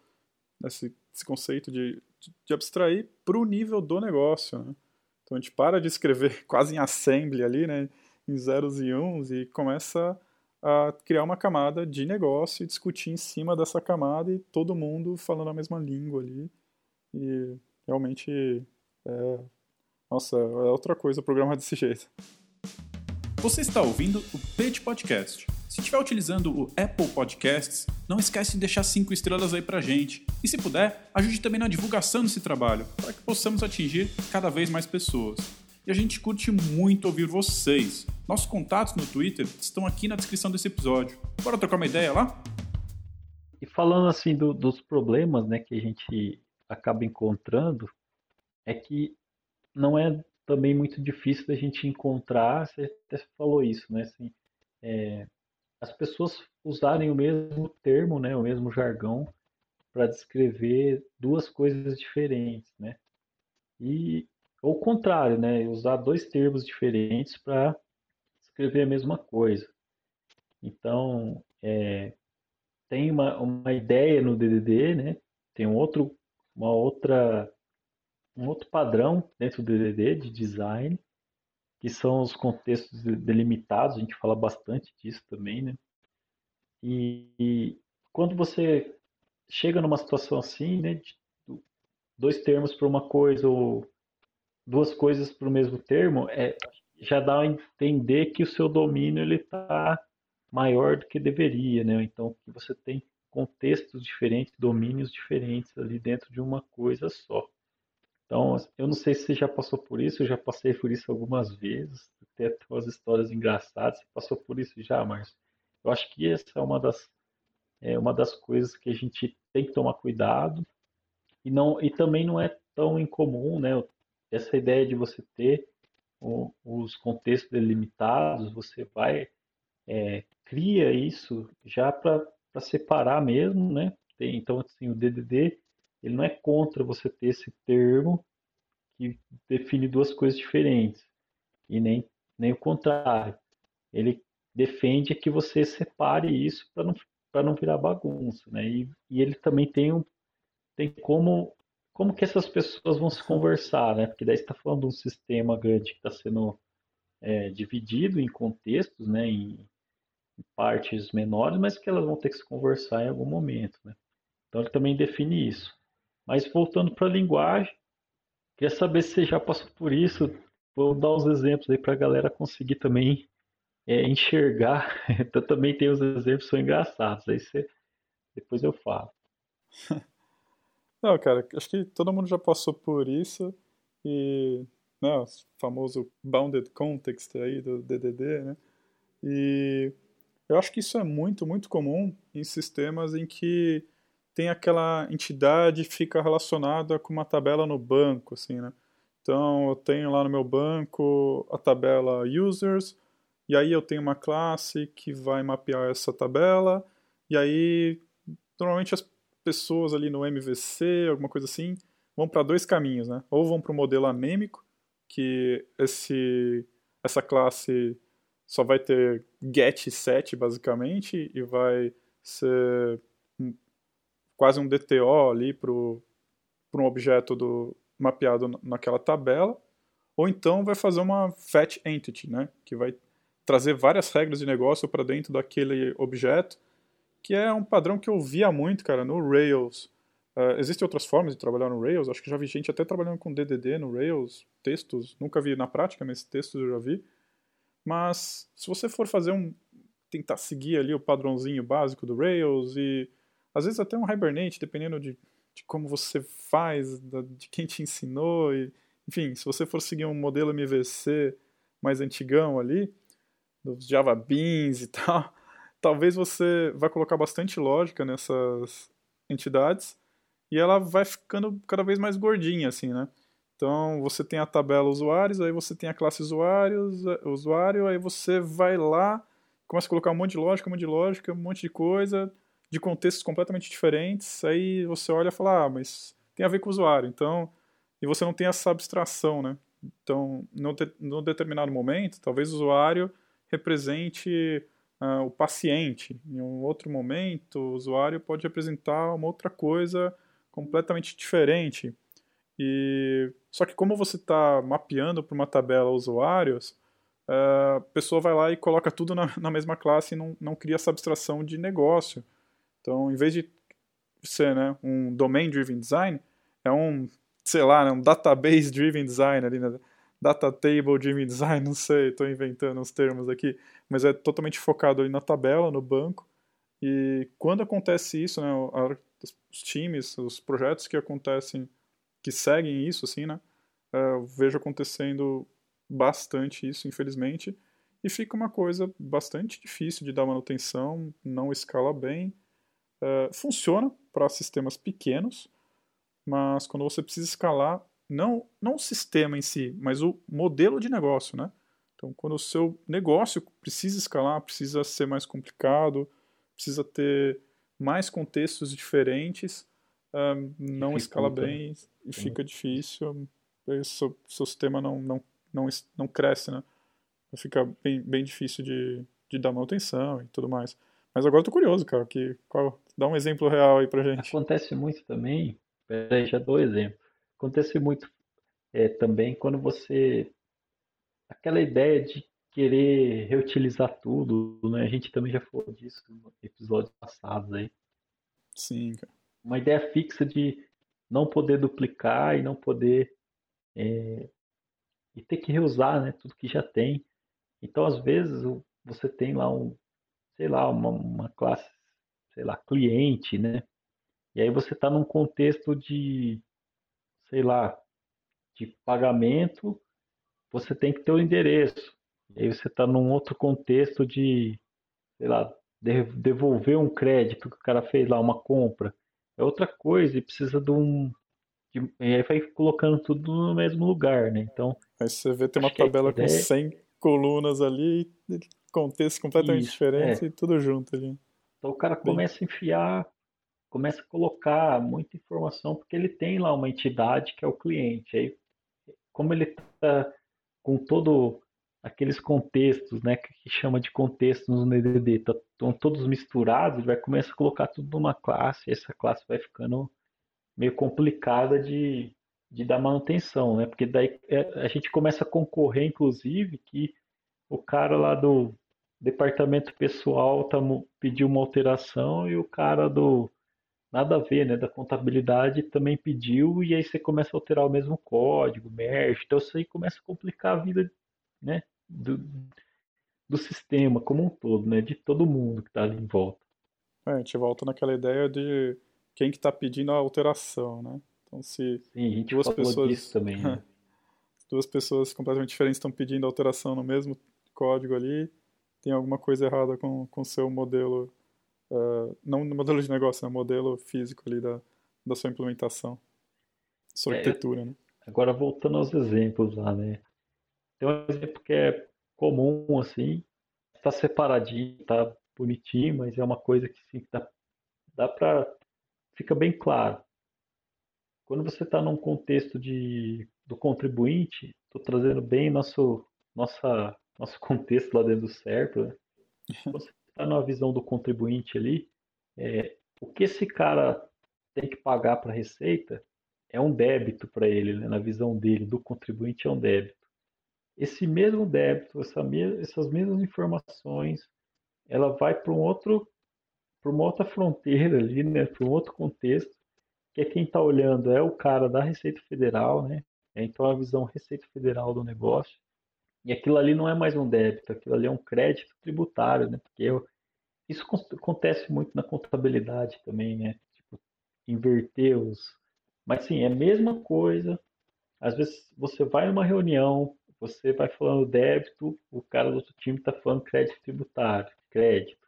Esse, esse conceito de de abstrair para o nível do negócio. Né? Então a gente para de escrever quase em assembly ali, né, em zeros e uns, e começa a criar uma camada de negócio e discutir em cima dessa camada e todo mundo falando a mesma língua ali. E realmente é, nossa, é outra coisa programar desse jeito. Você está ouvindo o Page Podcast. Se estiver utilizando o Apple Podcasts, não esquece de deixar cinco estrelas aí pra gente. E se puder, ajude também na divulgação desse trabalho, para que possamos atingir cada vez mais pessoas. E a gente curte muito ouvir vocês. Nossos contatos no Twitter estão aqui na descrição desse episódio. Bora trocar uma ideia lá? E falando assim do, dos problemas né, que a gente acaba encontrando, é que não é também muito difícil da gente encontrar, você até falou isso, né? Assim, é, as pessoas usarem o mesmo termo, né, o mesmo jargão, para descrever duas coisas diferentes, né? E ou o contrário, né, usar dois termos diferentes para descrever a mesma coisa. Então, é, tem uma, uma ideia no DDD, né? Tem um outro, uma outra um outro padrão dentro do DDD de design, que são os contextos delimitados, a gente fala bastante disso também, né? E, e quando você chega numa situação assim, né, de dois termos para uma coisa ou duas coisas para o mesmo termo, é, já dá a entender que o seu domínio ele está maior do que deveria, né? Então que você tem contextos diferentes, domínios diferentes ali dentro de uma coisa só. Então, eu não sei se você já passou por isso, eu já passei por isso algumas vezes, até umas histórias engraçadas, você passou por isso já, mas eu acho que essa é uma das, é uma das coisas que a gente tem que tomar cuidado, e, não, e também não é tão incomum, né, essa ideia de você ter o, os contextos delimitados, você vai, é, cria isso já para separar mesmo, né, tem, então, assim, o DDD ele não é contra você ter esse termo que define duas coisas diferentes, e nem, nem o contrário. Ele defende que você separe isso para não, não virar bagunça. Né? E, e ele também tem, um, tem como, como que essas pessoas vão se conversar, né? porque daí você está falando de um sistema grande que está sendo é, dividido em contextos, né? em partes menores, mas que elas vão ter que se conversar em algum momento. Né? Então ele também define isso. Mas voltando para a linguagem, queria saber se você já passou por isso. Vou dar uns exemplos aí para a galera conseguir também é, enxergar. Então também tem os exemplos que são engraçados. Aí você, depois eu falo. Não, cara, acho que todo mundo já passou por isso e né, o famoso bounded context aí do DDD, né? E eu acho que isso é muito, muito comum em sistemas em que tem aquela entidade que fica relacionada com uma tabela no banco, assim, né? Então, eu tenho lá no meu banco a tabela users, e aí eu tenho uma classe que vai mapear essa tabela, e aí normalmente as pessoas ali no MVC, alguma coisa assim, vão para dois caminhos, né? Ou vão para o modelo anêmico, que esse, essa classe só vai ter get set basicamente e vai ser quase um DTO ali para um objeto do, mapeado naquela tabela, ou então vai fazer uma fetch entity, né, que vai trazer várias regras de negócio para dentro daquele objeto, que é um padrão que eu via muito, cara, no Rails. Uh, existem outras formas de trabalhar no Rails, acho que já vi gente até trabalhando com DDD no Rails, textos, nunca vi na prática, mas textos eu já vi. Mas se você for fazer um tentar seguir ali o padrãozinho básico do Rails e às vezes até um Hibernate, dependendo de, de como você faz, de quem te ensinou. E, enfim, se você for seguir um modelo MVC mais antigão ali, dos Java Beans e tal, talvez você vai colocar bastante lógica nessas entidades e ela vai ficando cada vez mais gordinha, assim, né? Então, você tem a tabela usuários, aí você tem a classe usuários, usuário, aí você vai lá, começa a colocar um monte de lógica, um monte de lógica, um monte de coisa, de contextos completamente diferentes, aí você olha e fala, ah, mas tem a ver com o usuário, então, e você não tem essa abstração, né? Então, no, de, no determinado momento, talvez o usuário represente uh, o paciente, em um outro momento, o usuário pode representar uma outra coisa completamente diferente. E só que como você está mapeando para uma tabela usuários, a pessoa vai lá e coloca tudo na, na mesma classe e não, não cria essa abstração de negócio. Então, em vez de ser né, um domain-driven design, é um, sei lá, né, um database-driven design ali, né? data table-driven design, não sei, estou inventando os termos aqui, mas é totalmente focado ali na tabela, no banco. E quando acontece isso, né, os times, os projetos que acontecem, que seguem isso, assim, né, é, eu vejo acontecendo bastante isso, infelizmente, e fica uma coisa bastante difícil de dar manutenção, não escala bem. Uh, funciona para sistemas pequenos, mas quando você precisa escalar, não, não o sistema em si, mas o modelo de negócio, né? Então, quando o seu negócio precisa escalar, precisa ser mais complicado, precisa ter mais contextos diferentes, não escala bem e fica difícil. O seu, seu sistema não, não, não, não cresce, né? Fica bem, bem difícil de, de dar manutenção e tudo mais. Mas agora eu tô curioso, cara, que, qual, dá um exemplo real aí pra gente. Acontece muito também, peraí, já dou exemplo. Acontece muito é, também quando você. aquela ideia de querer reutilizar tudo, né? A gente também já falou disso no episódios passados aí. Sim, cara. Uma ideia fixa de não poder duplicar e não poder. É, e ter que reusar né, tudo que já tem. Então, às vezes, você tem lá um, sei lá, uma, uma classe, sei lá, cliente, né? E aí você está num contexto de, sei lá, de pagamento, você tem que ter o endereço. E aí você está num outro contexto de, sei lá, devolver um crédito que o cara fez lá, uma compra. É outra coisa e precisa de um. De, e aí vai colocando tudo no mesmo lugar, né? Então. Aí você vê tem uma tabela com 100 colunas ali, contexto completamente Isso, diferente é. e tudo junto ali. Então o cara começa a enfiar, começa a colocar muita informação, porque ele tem lá uma entidade que é o cliente. Aí, como ele está com todo aqueles contextos, né, que chama de contextos no tá, estão todos misturados, ele vai começar a colocar tudo numa classe, e essa classe vai ficando meio complicada de, de dar manutenção, né? Porque daí é, a gente começa a concorrer, inclusive, que o cara lá do departamento pessoal tá, pediu uma alteração e o cara do nada a ver, né, da contabilidade também pediu e aí você começa a alterar o mesmo código, merge, então isso aí começa a complicar a vida, né, do, do sistema como um todo, né, de todo mundo que está ali em volta. É, a gente volta naquela ideia de quem que está pedindo a alteração, né? Então se Sim, a gente duas pessoas também, né? duas pessoas completamente diferentes estão pedindo alteração no mesmo código ali, tem alguma coisa errada com o seu modelo, uh, não no modelo de negócio, no né, modelo físico ali da, da sua implementação, sua é, arquitetura, né? Agora voltando aos exemplos lá, né? Tem um exemplo que é comum, assim, está separadinho, está bonitinho, mas é uma coisa que sim, dá, dá para fica bem claro. Quando você está num contexto de, do contribuinte, estou trazendo bem nosso, nossa nosso contexto lá dentro do certo, né? você está na visão do contribuinte ali, é, o que esse cara tem que pagar para a Receita é um débito para ele, né? na visão dele, do contribuinte é um débito. Esse mesmo débito, essa me essas mesmas informações, ela vai para um outro, para uma outra fronteira ali, né? para um outro contexto, que é quem está olhando é o cara da Receita Federal, né? Então a visão Receita Federal do negócio e aquilo ali não é mais um débito, aquilo ali é um crédito tributário, né? Porque eu, isso acontece muito na contabilidade também, né? Tipo, inverter os. Mas sim, é a mesma coisa. Às vezes você vai numa reunião, você vai falando débito, o cara do outro time está falando crédito tributário, crédito,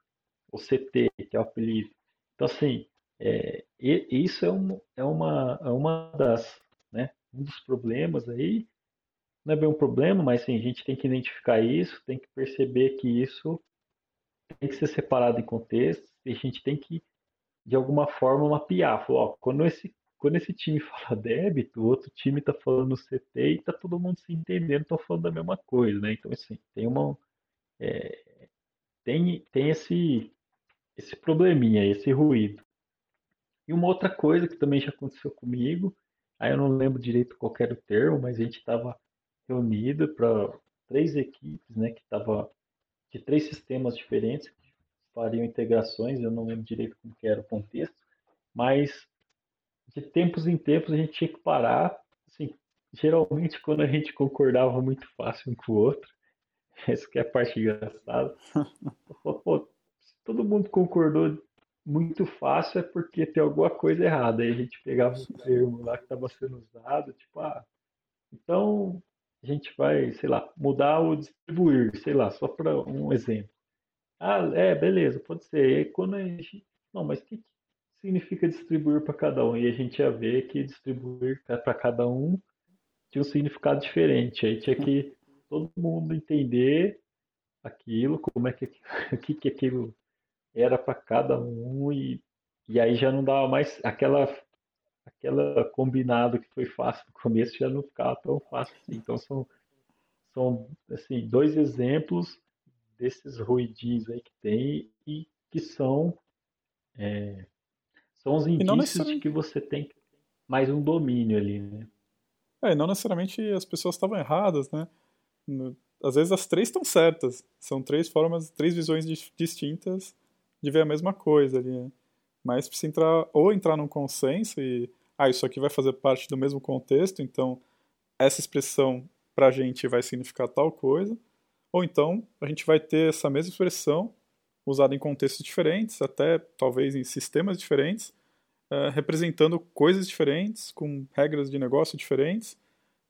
o CT, que é o apelido. Então, assim, é, isso é, um, é, uma, é uma das, né, um dos problemas aí não é bem um problema, mas sim, a gente tem que identificar isso, tem que perceber que isso tem que ser separado em contextos e a gente tem que, de alguma forma, mapear. Falar, ó, quando, esse, quando esse time fala débito, o outro time está falando CT e está todo mundo se entendendo, estão falando da mesma coisa, né? Então, assim, tem uma... É, tem, tem esse, esse probleminha, esse ruído. E uma outra coisa que também já aconteceu comigo Aí eu não lembro direito qual era o termo, mas a gente estava reunido para três equipes, né, que estava de três sistemas diferentes que fariam integrações, eu não lembro direito como que era o contexto, mas de tempos em tempos a gente tinha que parar, assim, geralmente quando a gente concordava muito fácil um com o outro, essa que é a parte engraçada, pô, se todo mundo concordou muito fácil é porque tem alguma coisa errada, aí a gente pegava o termo lá que estava sendo usado, tipo, ah, então a gente vai, sei lá, mudar o distribuir, sei lá, só para um exemplo. Ah, é, beleza, pode ser. E aí, quando a gente. Não, mas o que significa distribuir para cada um? E a gente ia ver que distribuir para cada um tinha um significado diferente. Aí tinha que todo mundo entender aquilo, como é que o que, que aquilo era para cada um e, e aí já não dava mais aquela aquela combinado que foi fácil no começo já não ficava tão fácil assim. Então são, são assim, dois exemplos desses ruidinhos aí que tem e que são é, são os indícios de que você tem mais um domínio ali, né? É, não necessariamente as pessoas estavam erradas, né? Às vezes as três estão certas. São três formas, três visões distintas de ver a mesma coisa ali, né? Mas precisa entrar, ou entrar num consenso e ah, isso aqui vai fazer parte do mesmo contexto, então essa expressão para a gente vai significar tal coisa, ou então a gente vai ter essa mesma expressão usada em contextos diferentes, até talvez em sistemas diferentes, uh, representando coisas diferentes, com regras de negócio diferentes,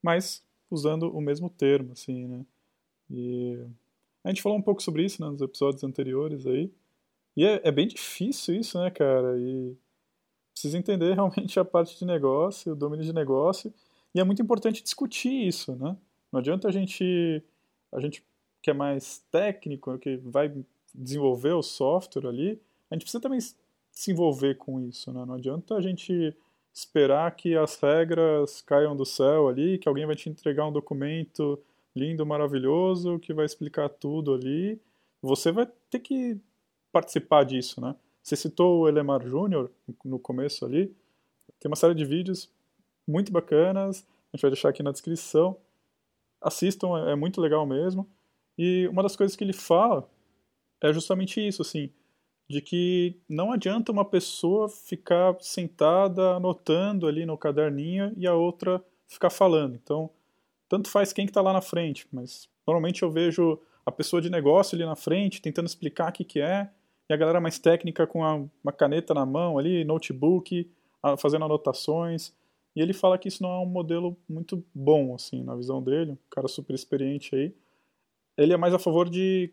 mas usando o mesmo termo, assim, né? E a gente falou um pouco sobre isso né, nos episódios anteriores aí, e é, é bem difícil isso, né, cara? E precisa entender realmente a parte de negócio, o domínio de negócio, e é muito importante discutir isso, né? Não adianta a gente, a gente que é mais técnico, que vai desenvolver o software ali, a gente precisa também se envolver com isso, né? Não adianta a gente esperar que as regras caiam do céu ali, que alguém vai te entregar um documento lindo, maravilhoso, que vai explicar tudo ali. Você vai ter que participar disso, né? Você citou o Elemar Júnior no começo ali. Tem uma série de vídeos muito bacanas. A gente vai deixar aqui na descrição. Assistam, é, é muito legal mesmo. E uma das coisas que ele fala é justamente isso, assim, de que não adianta uma pessoa ficar sentada anotando ali no caderninho e a outra ficar falando. Então, tanto faz quem que está lá na frente, mas normalmente eu vejo a pessoa de negócio ali na frente tentando explicar o que, que é, e a galera mais técnica com a, uma caneta na mão ali, notebook, a, fazendo anotações. E ele fala que isso não é um modelo muito bom, assim, na visão dele, um cara super experiente aí. Ele é mais a favor de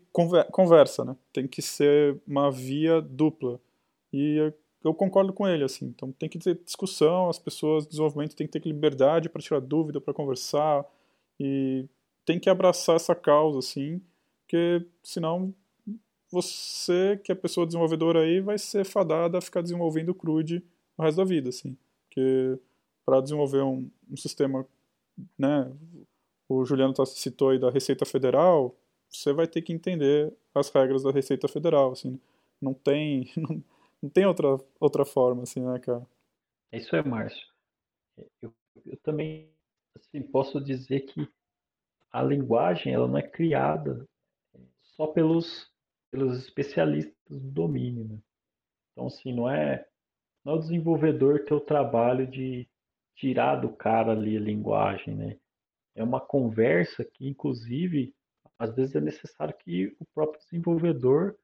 conversa, né? Tem que ser uma via dupla. E eu concordo com ele, assim. Então tem que ter discussão, as pessoas de desenvolvimento têm que ter liberdade para tirar dúvida, para conversar. E tem que abraçar essa causa, assim, porque senão você, que é pessoa desenvolvedora aí, vai ser fadada a ficar desenvolvendo CRUD o resto da vida, assim. Porque para desenvolver um, um, sistema, né, o Juliano citou aí da Receita Federal, você vai ter que entender as regras da Receita Federal, assim. Não tem, não, tem outra, outra forma, assim, né, cara? Isso é, Márcio. Eu, eu também, assim, posso dizer que a linguagem, ela não é criada só pelos pelos especialistas do domínio. Né? Então, assim, não é, não é o desenvolvedor ter o trabalho de tirar do cara ali a linguagem, né? É uma conversa que, inclusive, às vezes é necessário que o próprio desenvolvedor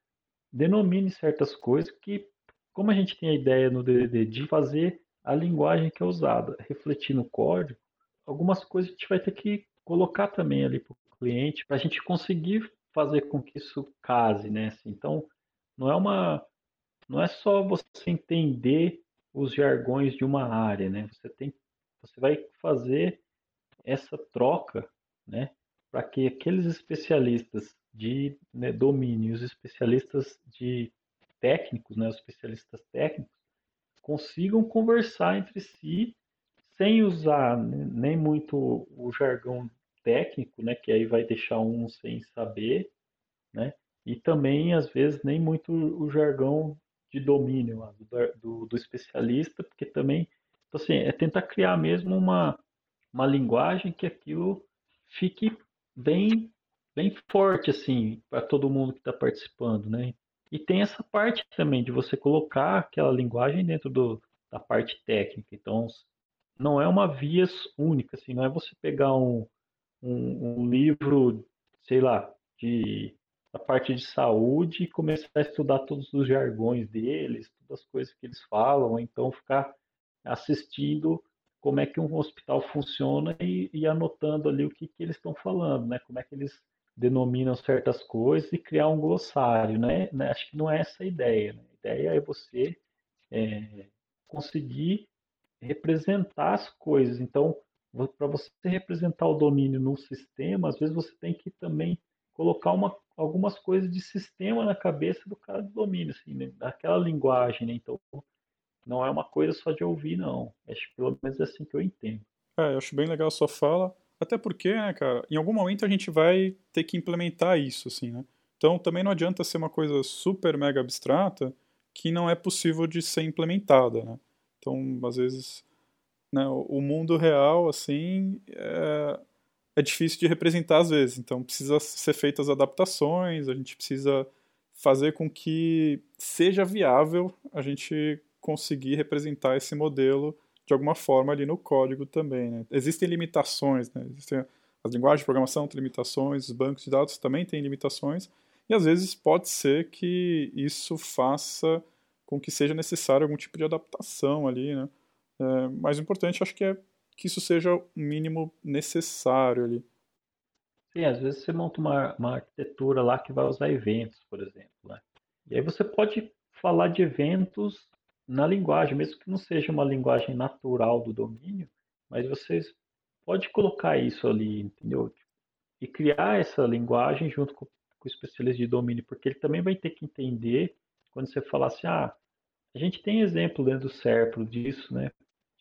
denomine certas coisas que, como a gente tem a ideia no DDD de fazer a linguagem que é usada, refletir no código, algumas coisas a gente vai ter que colocar também ali para o cliente para a gente conseguir fazer com que isso case, né? Assim, então, não é uma, não é só você entender os jargões de uma área, né? Você tem, você vai fazer essa troca, né? Para que aqueles especialistas de né, domínio, os especialistas de técnicos, né? Os especialistas técnicos consigam conversar entre si sem usar nem muito o jargão técnico, né, que aí vai deixar um sem saber, né, e também às vezes nem muito o jargão de domínio do, do, do, especialista, porque também Então, assim, é tentar criar mesmo uma, uma linguagem que aquilo fique bem, bem forte, assim, para todo mundo que está participando, né? E tem essa parte também de você colocar aquela linguagem dentro do, da parte técnica. Então, não é uma via única, assim, não é você pegar um, um, um livro, sei lá, de a parte de saúde e começar a estudar todos os jargões deles, todas as coisas que eles falam, ou então ficar assistindo como é que um hospital funciona e, e anotando ali o que, que eles estão falando, né? Como é que eles denominam certas coisas e criar um glossário, né? né? Acho que não é essa a ideia. Né? A ideia é você é, conseguir representar as coisas. Então, para você representar o domínio num sistema, às vezes você tem que também colocar uma, algumas coisas de sistema na cabeça do cara do domínio, assim, né? daquela linguagem. Né? Então, não é uma coisa só de ouvir, não. Acho que pelo menos é assim que eu entendo. É, eu acho bem legal a sua fala. Até porque, né, cara, em algum momento a gente vai ter que implementar isso, assim, né? Então também não adianta ser uma coisa super mega abstrata que não é possível de ser implementada, né? Então, às vezes, né, o mundo real, assim, é, é difícil de representar às vezes. Então, precisa ser feitas adaptações, a gente precisa fazer com que seja viável a gente conseguir representar esse modelo de alguma forma ali no código também. Né? Existem limitações, né? Existem as linguagens de programação têm limitações, os bancos de dados também têm limitações, e às vezes pode ser que isso faça com que seja necessário algum tipo de adaptação ali, né? É, mas o importante acho que é que isso seja o mínimo necessário ali. Sim, às vezes você monta uma, uma arquitetura lá que vai usar eventos, por exemplo. Né? E aí você pode falar de eventos na linguagem, mesmo que não seja uma linguagem natural do domínio, mas vocês pode colocar isso ali, entendeu? E criar essa linguagem junto com, com o especialista de domínio, porque ele também vai ter que entender quando você falar assim, ah, a gente tem exemplo dentro do Serpro disso, né?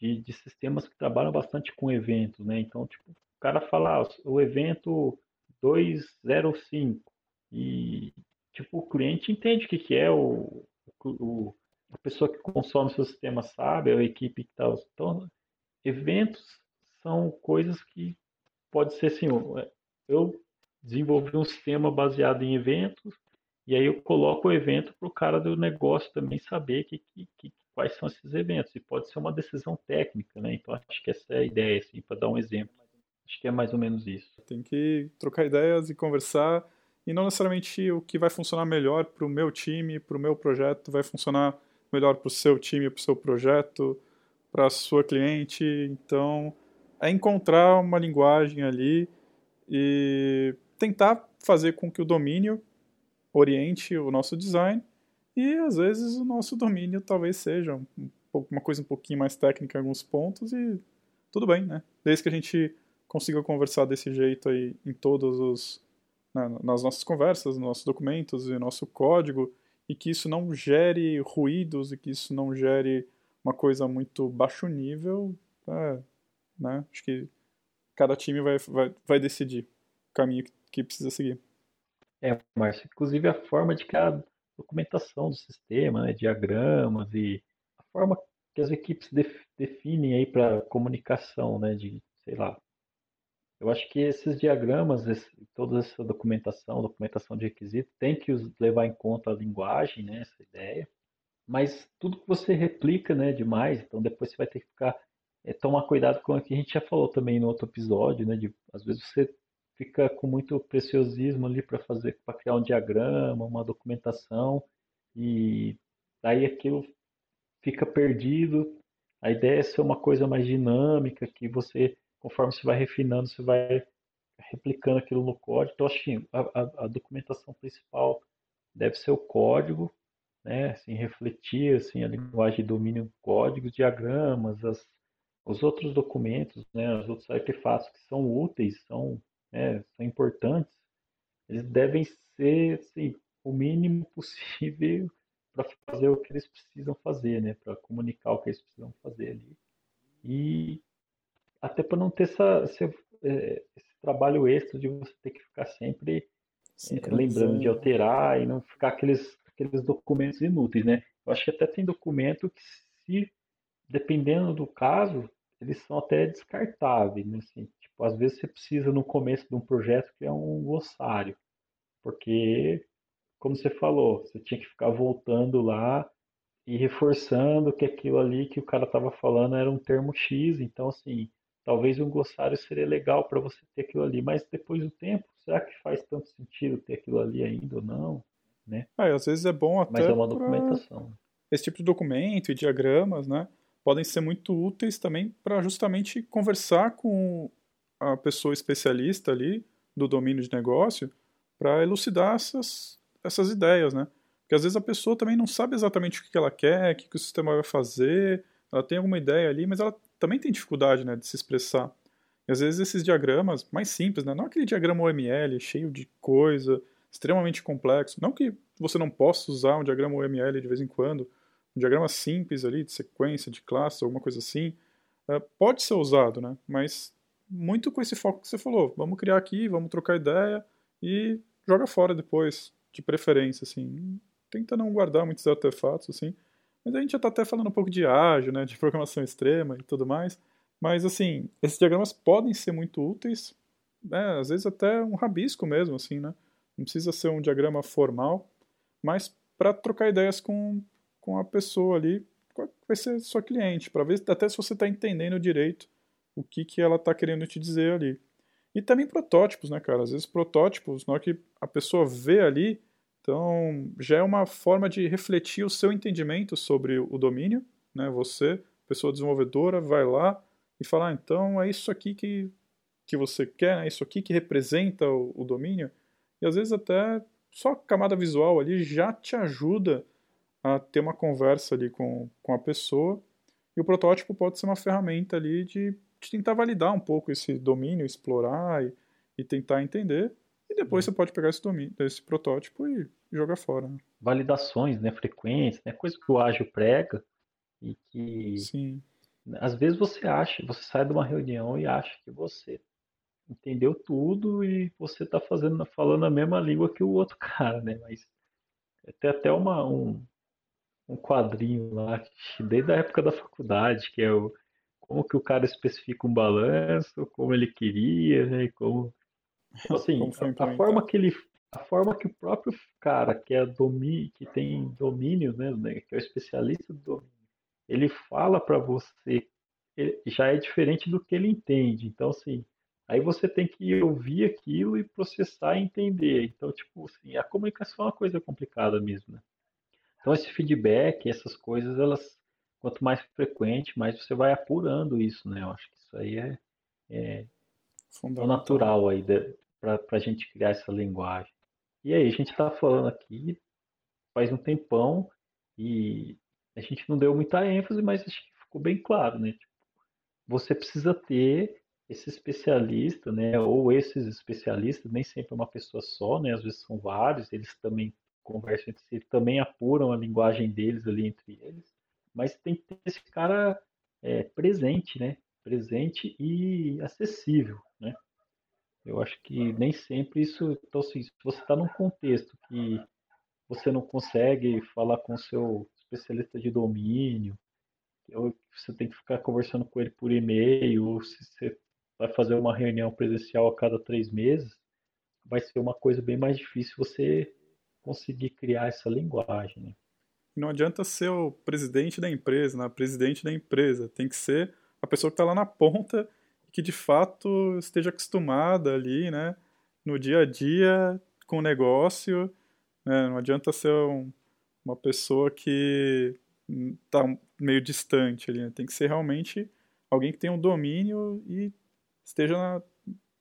De, de, sistemas que trabalham bastante com eventos, né? Então, tipo, o cara fala ah, o evento 205 e tipo o cliente entende o que, que é o, o, a pessoa que consome seu sistema sabe, a equipe que está. Então, eventos são coisas que pode ser assim, eu desenvolvi um sistema baseado em eventos e aí eu coloco o evento para o cara do negócio também saber que, que, que, quais são esses eventos. E pode ser uma decisão técnica, né? Então acho que essa é a ideia, assim, para dar um exemplo. Acho que é mais ou menos isso. Tem que trocar ideias e conversar e não necessariamente o que vai funcionar melhor para o meu time, para o meu projeto, vai funcionar melhor para o seu time, para o seu projeto, para a sua cliente. Então, é encontrar uma linguagem ali e tentar fazer com que o domínio oriente o nosso design e às vezes o nosso domínio talvez seja um, uma coisa um pouquinho mais técnica em alguns pontos e tudo bem, né? Desde que a gente consiga conversar desse jeito aí em todos os né, nas nossas conversas, nos nossos documentos e nosso código e que isso não gere ruídos e que isso não gere uma coisa muito baixo nível, é, né? Acho que cada time vai, vai, vai decidir o caminho que precisa seguir. É, Márcio, inclusive a forma de criar documentação do sistema, né, diagramas e a forma que as equipes def, definem aí para comunicação, né, de, sei lá, eu acho que esses diagramas, esse, toda essa documentação, documentação de requisito, tem que levar em conta a linguagem, né, essa ideia. Mas tudo que você replica, né, demais, então depois você vai ter que ficar é, tomar cuidado com o que a gente já falou também no outro episódio, né, de às vezes você fica com muito preciosismo ali para fazer, para criar um diagrama, uma documentação e aí aquilo fica perdido. A ideia é ser uma coisa mais dinâmica, que você conforme você vai refinando, você vai replicando aquilo no código. Então, acho que a, a, a documentação principal deve ser o código, né? Assim, refletir assim, a linguagem de domínio código, diagramas, as, os outros documentos, né? os outros artefatos que são úteis, são, né? são importantes, eles devem ser assim, o mínimo possível para fazer o que eles precisam fazer, né? para comunicar o que eles precisam fazer ali. E até para não ter essa, esse, é, esse, trabalho extra de você ter que ficar sempre é, lembrando de alterar e não ficar aqueles, aqueles documentos inúteis, né? Eu acho que até tem documento que se dependendo do caso, eles são até descartáveis, né? Assim, tipo, às vezes você precisa no começo de um projeto criar um glossário, porque, como você falou, você tinha que ficar voltando lá e reforçando que aquilo ali que o cara estava falando era um termo X, então assim, talvez um glossário seria legal para você ter aquilo ali, mas depois do tempo, será que faz tanto sentido ter aquilo ali ainda ou não? Né? É, às vezes é bom até. Mas é uma documentação. Esse tipo de documento e diagramas, né? Podem ser muito úteis também para justamente conversar com a pessoa especialista ali do domínio de negócio para elucidar essas, essas ideias, né? Porque às vezes a pessoa também não sabe exatamente o que ela quer, o que o sistema vai fazer, ela tem alguma ideia ali, mas ela também tem dificuldade né, de se expressar. E às vezes esses diagramas mais simples, né, não aquele diagrama OML cheio de coisa, extremamente complexo, não que você não possa usar um diagrama OML de vez em quando, um diagrama simples ali, de sequência, de classe, alguma coisa assim, uh, pode ser usado, né, mas muito com esse foco que você falou, vamos criar aqui, vamos trocar ideia e joga fora depois, de preferência, assim, tenta não guardar muitos artefatos, assim, mas a gente já está até falando um pouco de ágil, né, de programação extrema e tudo mais. Mas, assim, esses diagramas podem ser muito úteis, né, às vezes até um rabisco mesmo, assim, né? Não precisa ser um diagrama formal, mas para trocar ideias com, com a pessoa ali, vai ser sua cliente, para ver até se você está entendendo direito o que, que ela está querendo te dizer ali. E também protótipos, né, cara? Às vezes protótipos, na hora que a pessoa vê ali, então, já é uma forma de refletir o seu entendimento sobre o domínio, né? Você, pessoa desenvolvedora, vai lá e fala, ah, então é isso aqui que, que você quer, é isso aqui que representa o, o domínio. E às vezes até só a camada visual ali já te ajuda a ter uma conversa ali com, com a pessoa. E o protótipo pode ser uma ferramenta ali de, de tentar validar um pouco esse domínio, explorar e, e tentar entender. E depois você pode pegar esse, domínio, esse protótipo e jogar fora. Né? Validações, né? Frequências, né? Coisa que o ágil prega e que Sim. às vezes você acha, você sai de uma reunião e acha que você entendeu tudo e você está fazendo, falando a mesma língua que o outro cara, né? Mas tem até uma, um, um quadrinho lá, desde a época da faculdade, que é o como que o cara especifica um balanço, como ele queria, né? Como Tipo assim, a, a, forma que ele. A forma que o próprio cara que é domi, que tem domínio, né, né, que é o especialista do domínio, ele fala para você, já é diferente do que ele entende. Então, assim, aí você tem que ouvir aquilo e processar e entender. Então, tipo assim, a comunicação é uma coisa complicada mesmo, né? Então, esse feedback, essas coisas, elas, quanto mais frequente, mais você vai apurando isso, né? Eu acho que isso aí é, é, natural aí para a gente criar essa linguagem. E aí, a gente está falando aqui faz um tempão e a gente não deu muita ênfase, mas acho que ficou bem claro, né? Tipo, você precisa ter esse especialista, né? Ou esses especialistas, nem sempre é uma pessoa só, né? Às vezes são vários, eles também conversam entre si, também apuram a linguagem deles ali entre eles, mas tem que ter esse cara é, presente, né? Presente e acessível, né? Eu acho que nem sempre isso. Então, assim, se você está num contexto que você não consegue falar com o seu especialista de domínio, ou você tem que ficar conversando com ele por e-mail, ou se você vai fazer uma reunião presencial a cada três meses, vai ser uma coisa bem mais difícil você conseguir criar essa linguagem. Né? Não adianta ser o presidente da empresa, né? presidente da empresa. Tem que ser a pessoa que está lá na ponta que de fato esteja acostumada ali, né, no dia a dia com o negócio. Né, não adianta ser um, uma pessoa que está meio distante ali. Né, tem que ser realmente alguém que tenha um domínio e esteja na,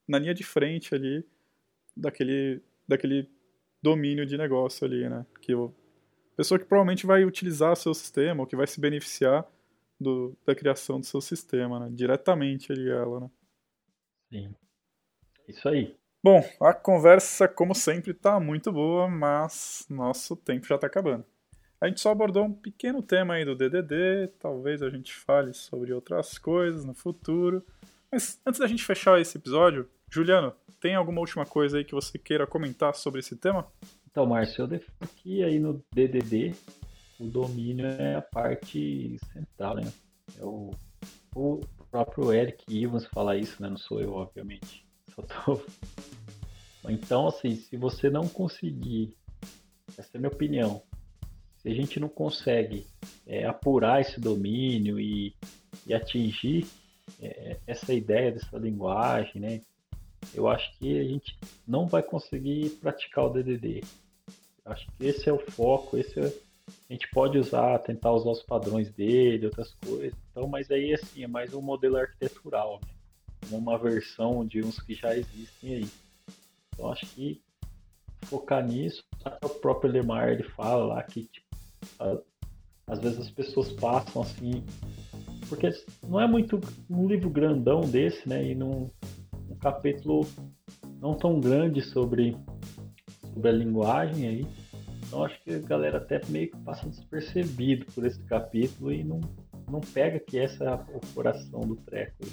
na linha de frente ali daquele, daquele domínio de negócio ali, né? Que o, pessoa que provavelmente vai utilizar seu sistema ou que vai se beneficiar do, da criação do seu sistema, né? Diretamente ali ela, né? Sim. Isso aí. Bom, a conversa, como sempre, tá muito boa, mas nosso tempo já tá acabando. A gente só abordou um pequeno tema aí do DDD, talvez a gente fale sobre outras coisas no futuro. Mas antes da gente fechar esse episódio, Juliano, tem alguma última coisa aí que você queira comentar sobre esse tema? Então, Márcio, eu defino que aí no DDD o domínio é a parte central, né? É o, o próprio Eric Evans falar isso, né? Não sou eu, obviamente. Só tô... Então, assim, se você não conseguir, essa é a minha opinião, se a gente não consegue é, apurar esse domínio e, e atingir é, essa ideia dessa linguagem, né? Eu acho que a gente não vai conseguir praticar o DDD. Acho que esse é o foco, esse é, a gente pode usar, tentar usar os padrões dele, outras coisas. Então, mas aí assim, é mais um modelo arquitetural, né? Uma versão de uns que já existem aí. Então acho que focar nisso, o próprio Lemar ele fala lá que tipo, às vezes as pessoas passam assim, porque não é muito um livro grandão desse, né? E num um capítulo não tão grande sobre, sobre a linguagem aí. Então acho que a galera até meio que passa despercebido por esse capítulo e não, não pega que essa é o coração do treco. Aí.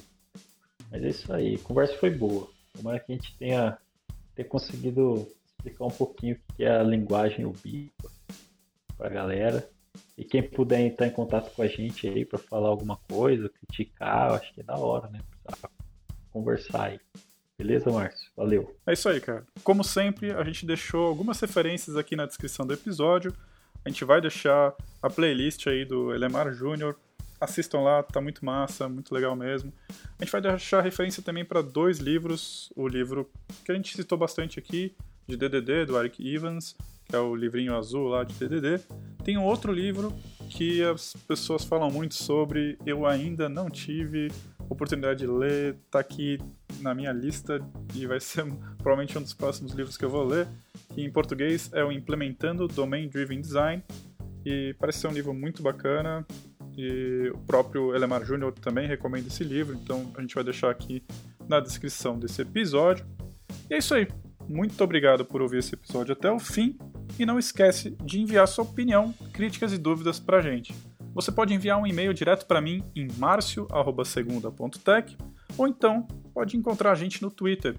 Mas é isso aí, a conversa foi boa. Tomara que a gente tenha, tenha conseguido explicar um pouquinho o que é a linguagem ubíqua para a galera. E quem puder entrar em contato com a gente aí para falar alguma coisa, criticar, acho que é da hora, né? Conversar aí. Beleza, Márcio? Valeu. É isso aí, cara. Como sempre, a gente deixou algumas referências aqui na descrição do episódio. A gente vai deixar a playlist aí do Elemar Júnior. Assistam lá, tá muito massa, muito legal mesmo. A gente vai deixar referência também para dois livros. O livro que a gente citou bastante aqui, de DDD, do Eric Evans, que é o livrinho azul lá de DDD. Tem um outro livro que as pessoas falam muito sobre, eu ainda não tive oportunidade de ler, tá aqui na minha lista e vai ser provavelmente um dos próximos livros que eu vou ler, que em português é o Implementando Domain Driven Design, e parece ser um livro muito bacana, e o próprio Elemar Júnior também recomenda esse livro, então a gente vai deixar aqui na descrição desse episódio. E é isso aí. Muito obrigado por ouvir esse episódio até o fim e não esquece de enviar sua opinião, críticas e dúvidas para a gente. Você pode enviar um e-mail direto para mim em marcio@segunda.tech ou então pode encontrar a gente no Twitter.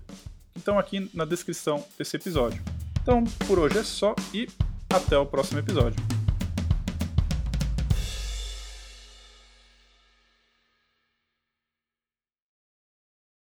Então aqui na descrição desse episódio. Então, por hoje é só e até o próximo episódio.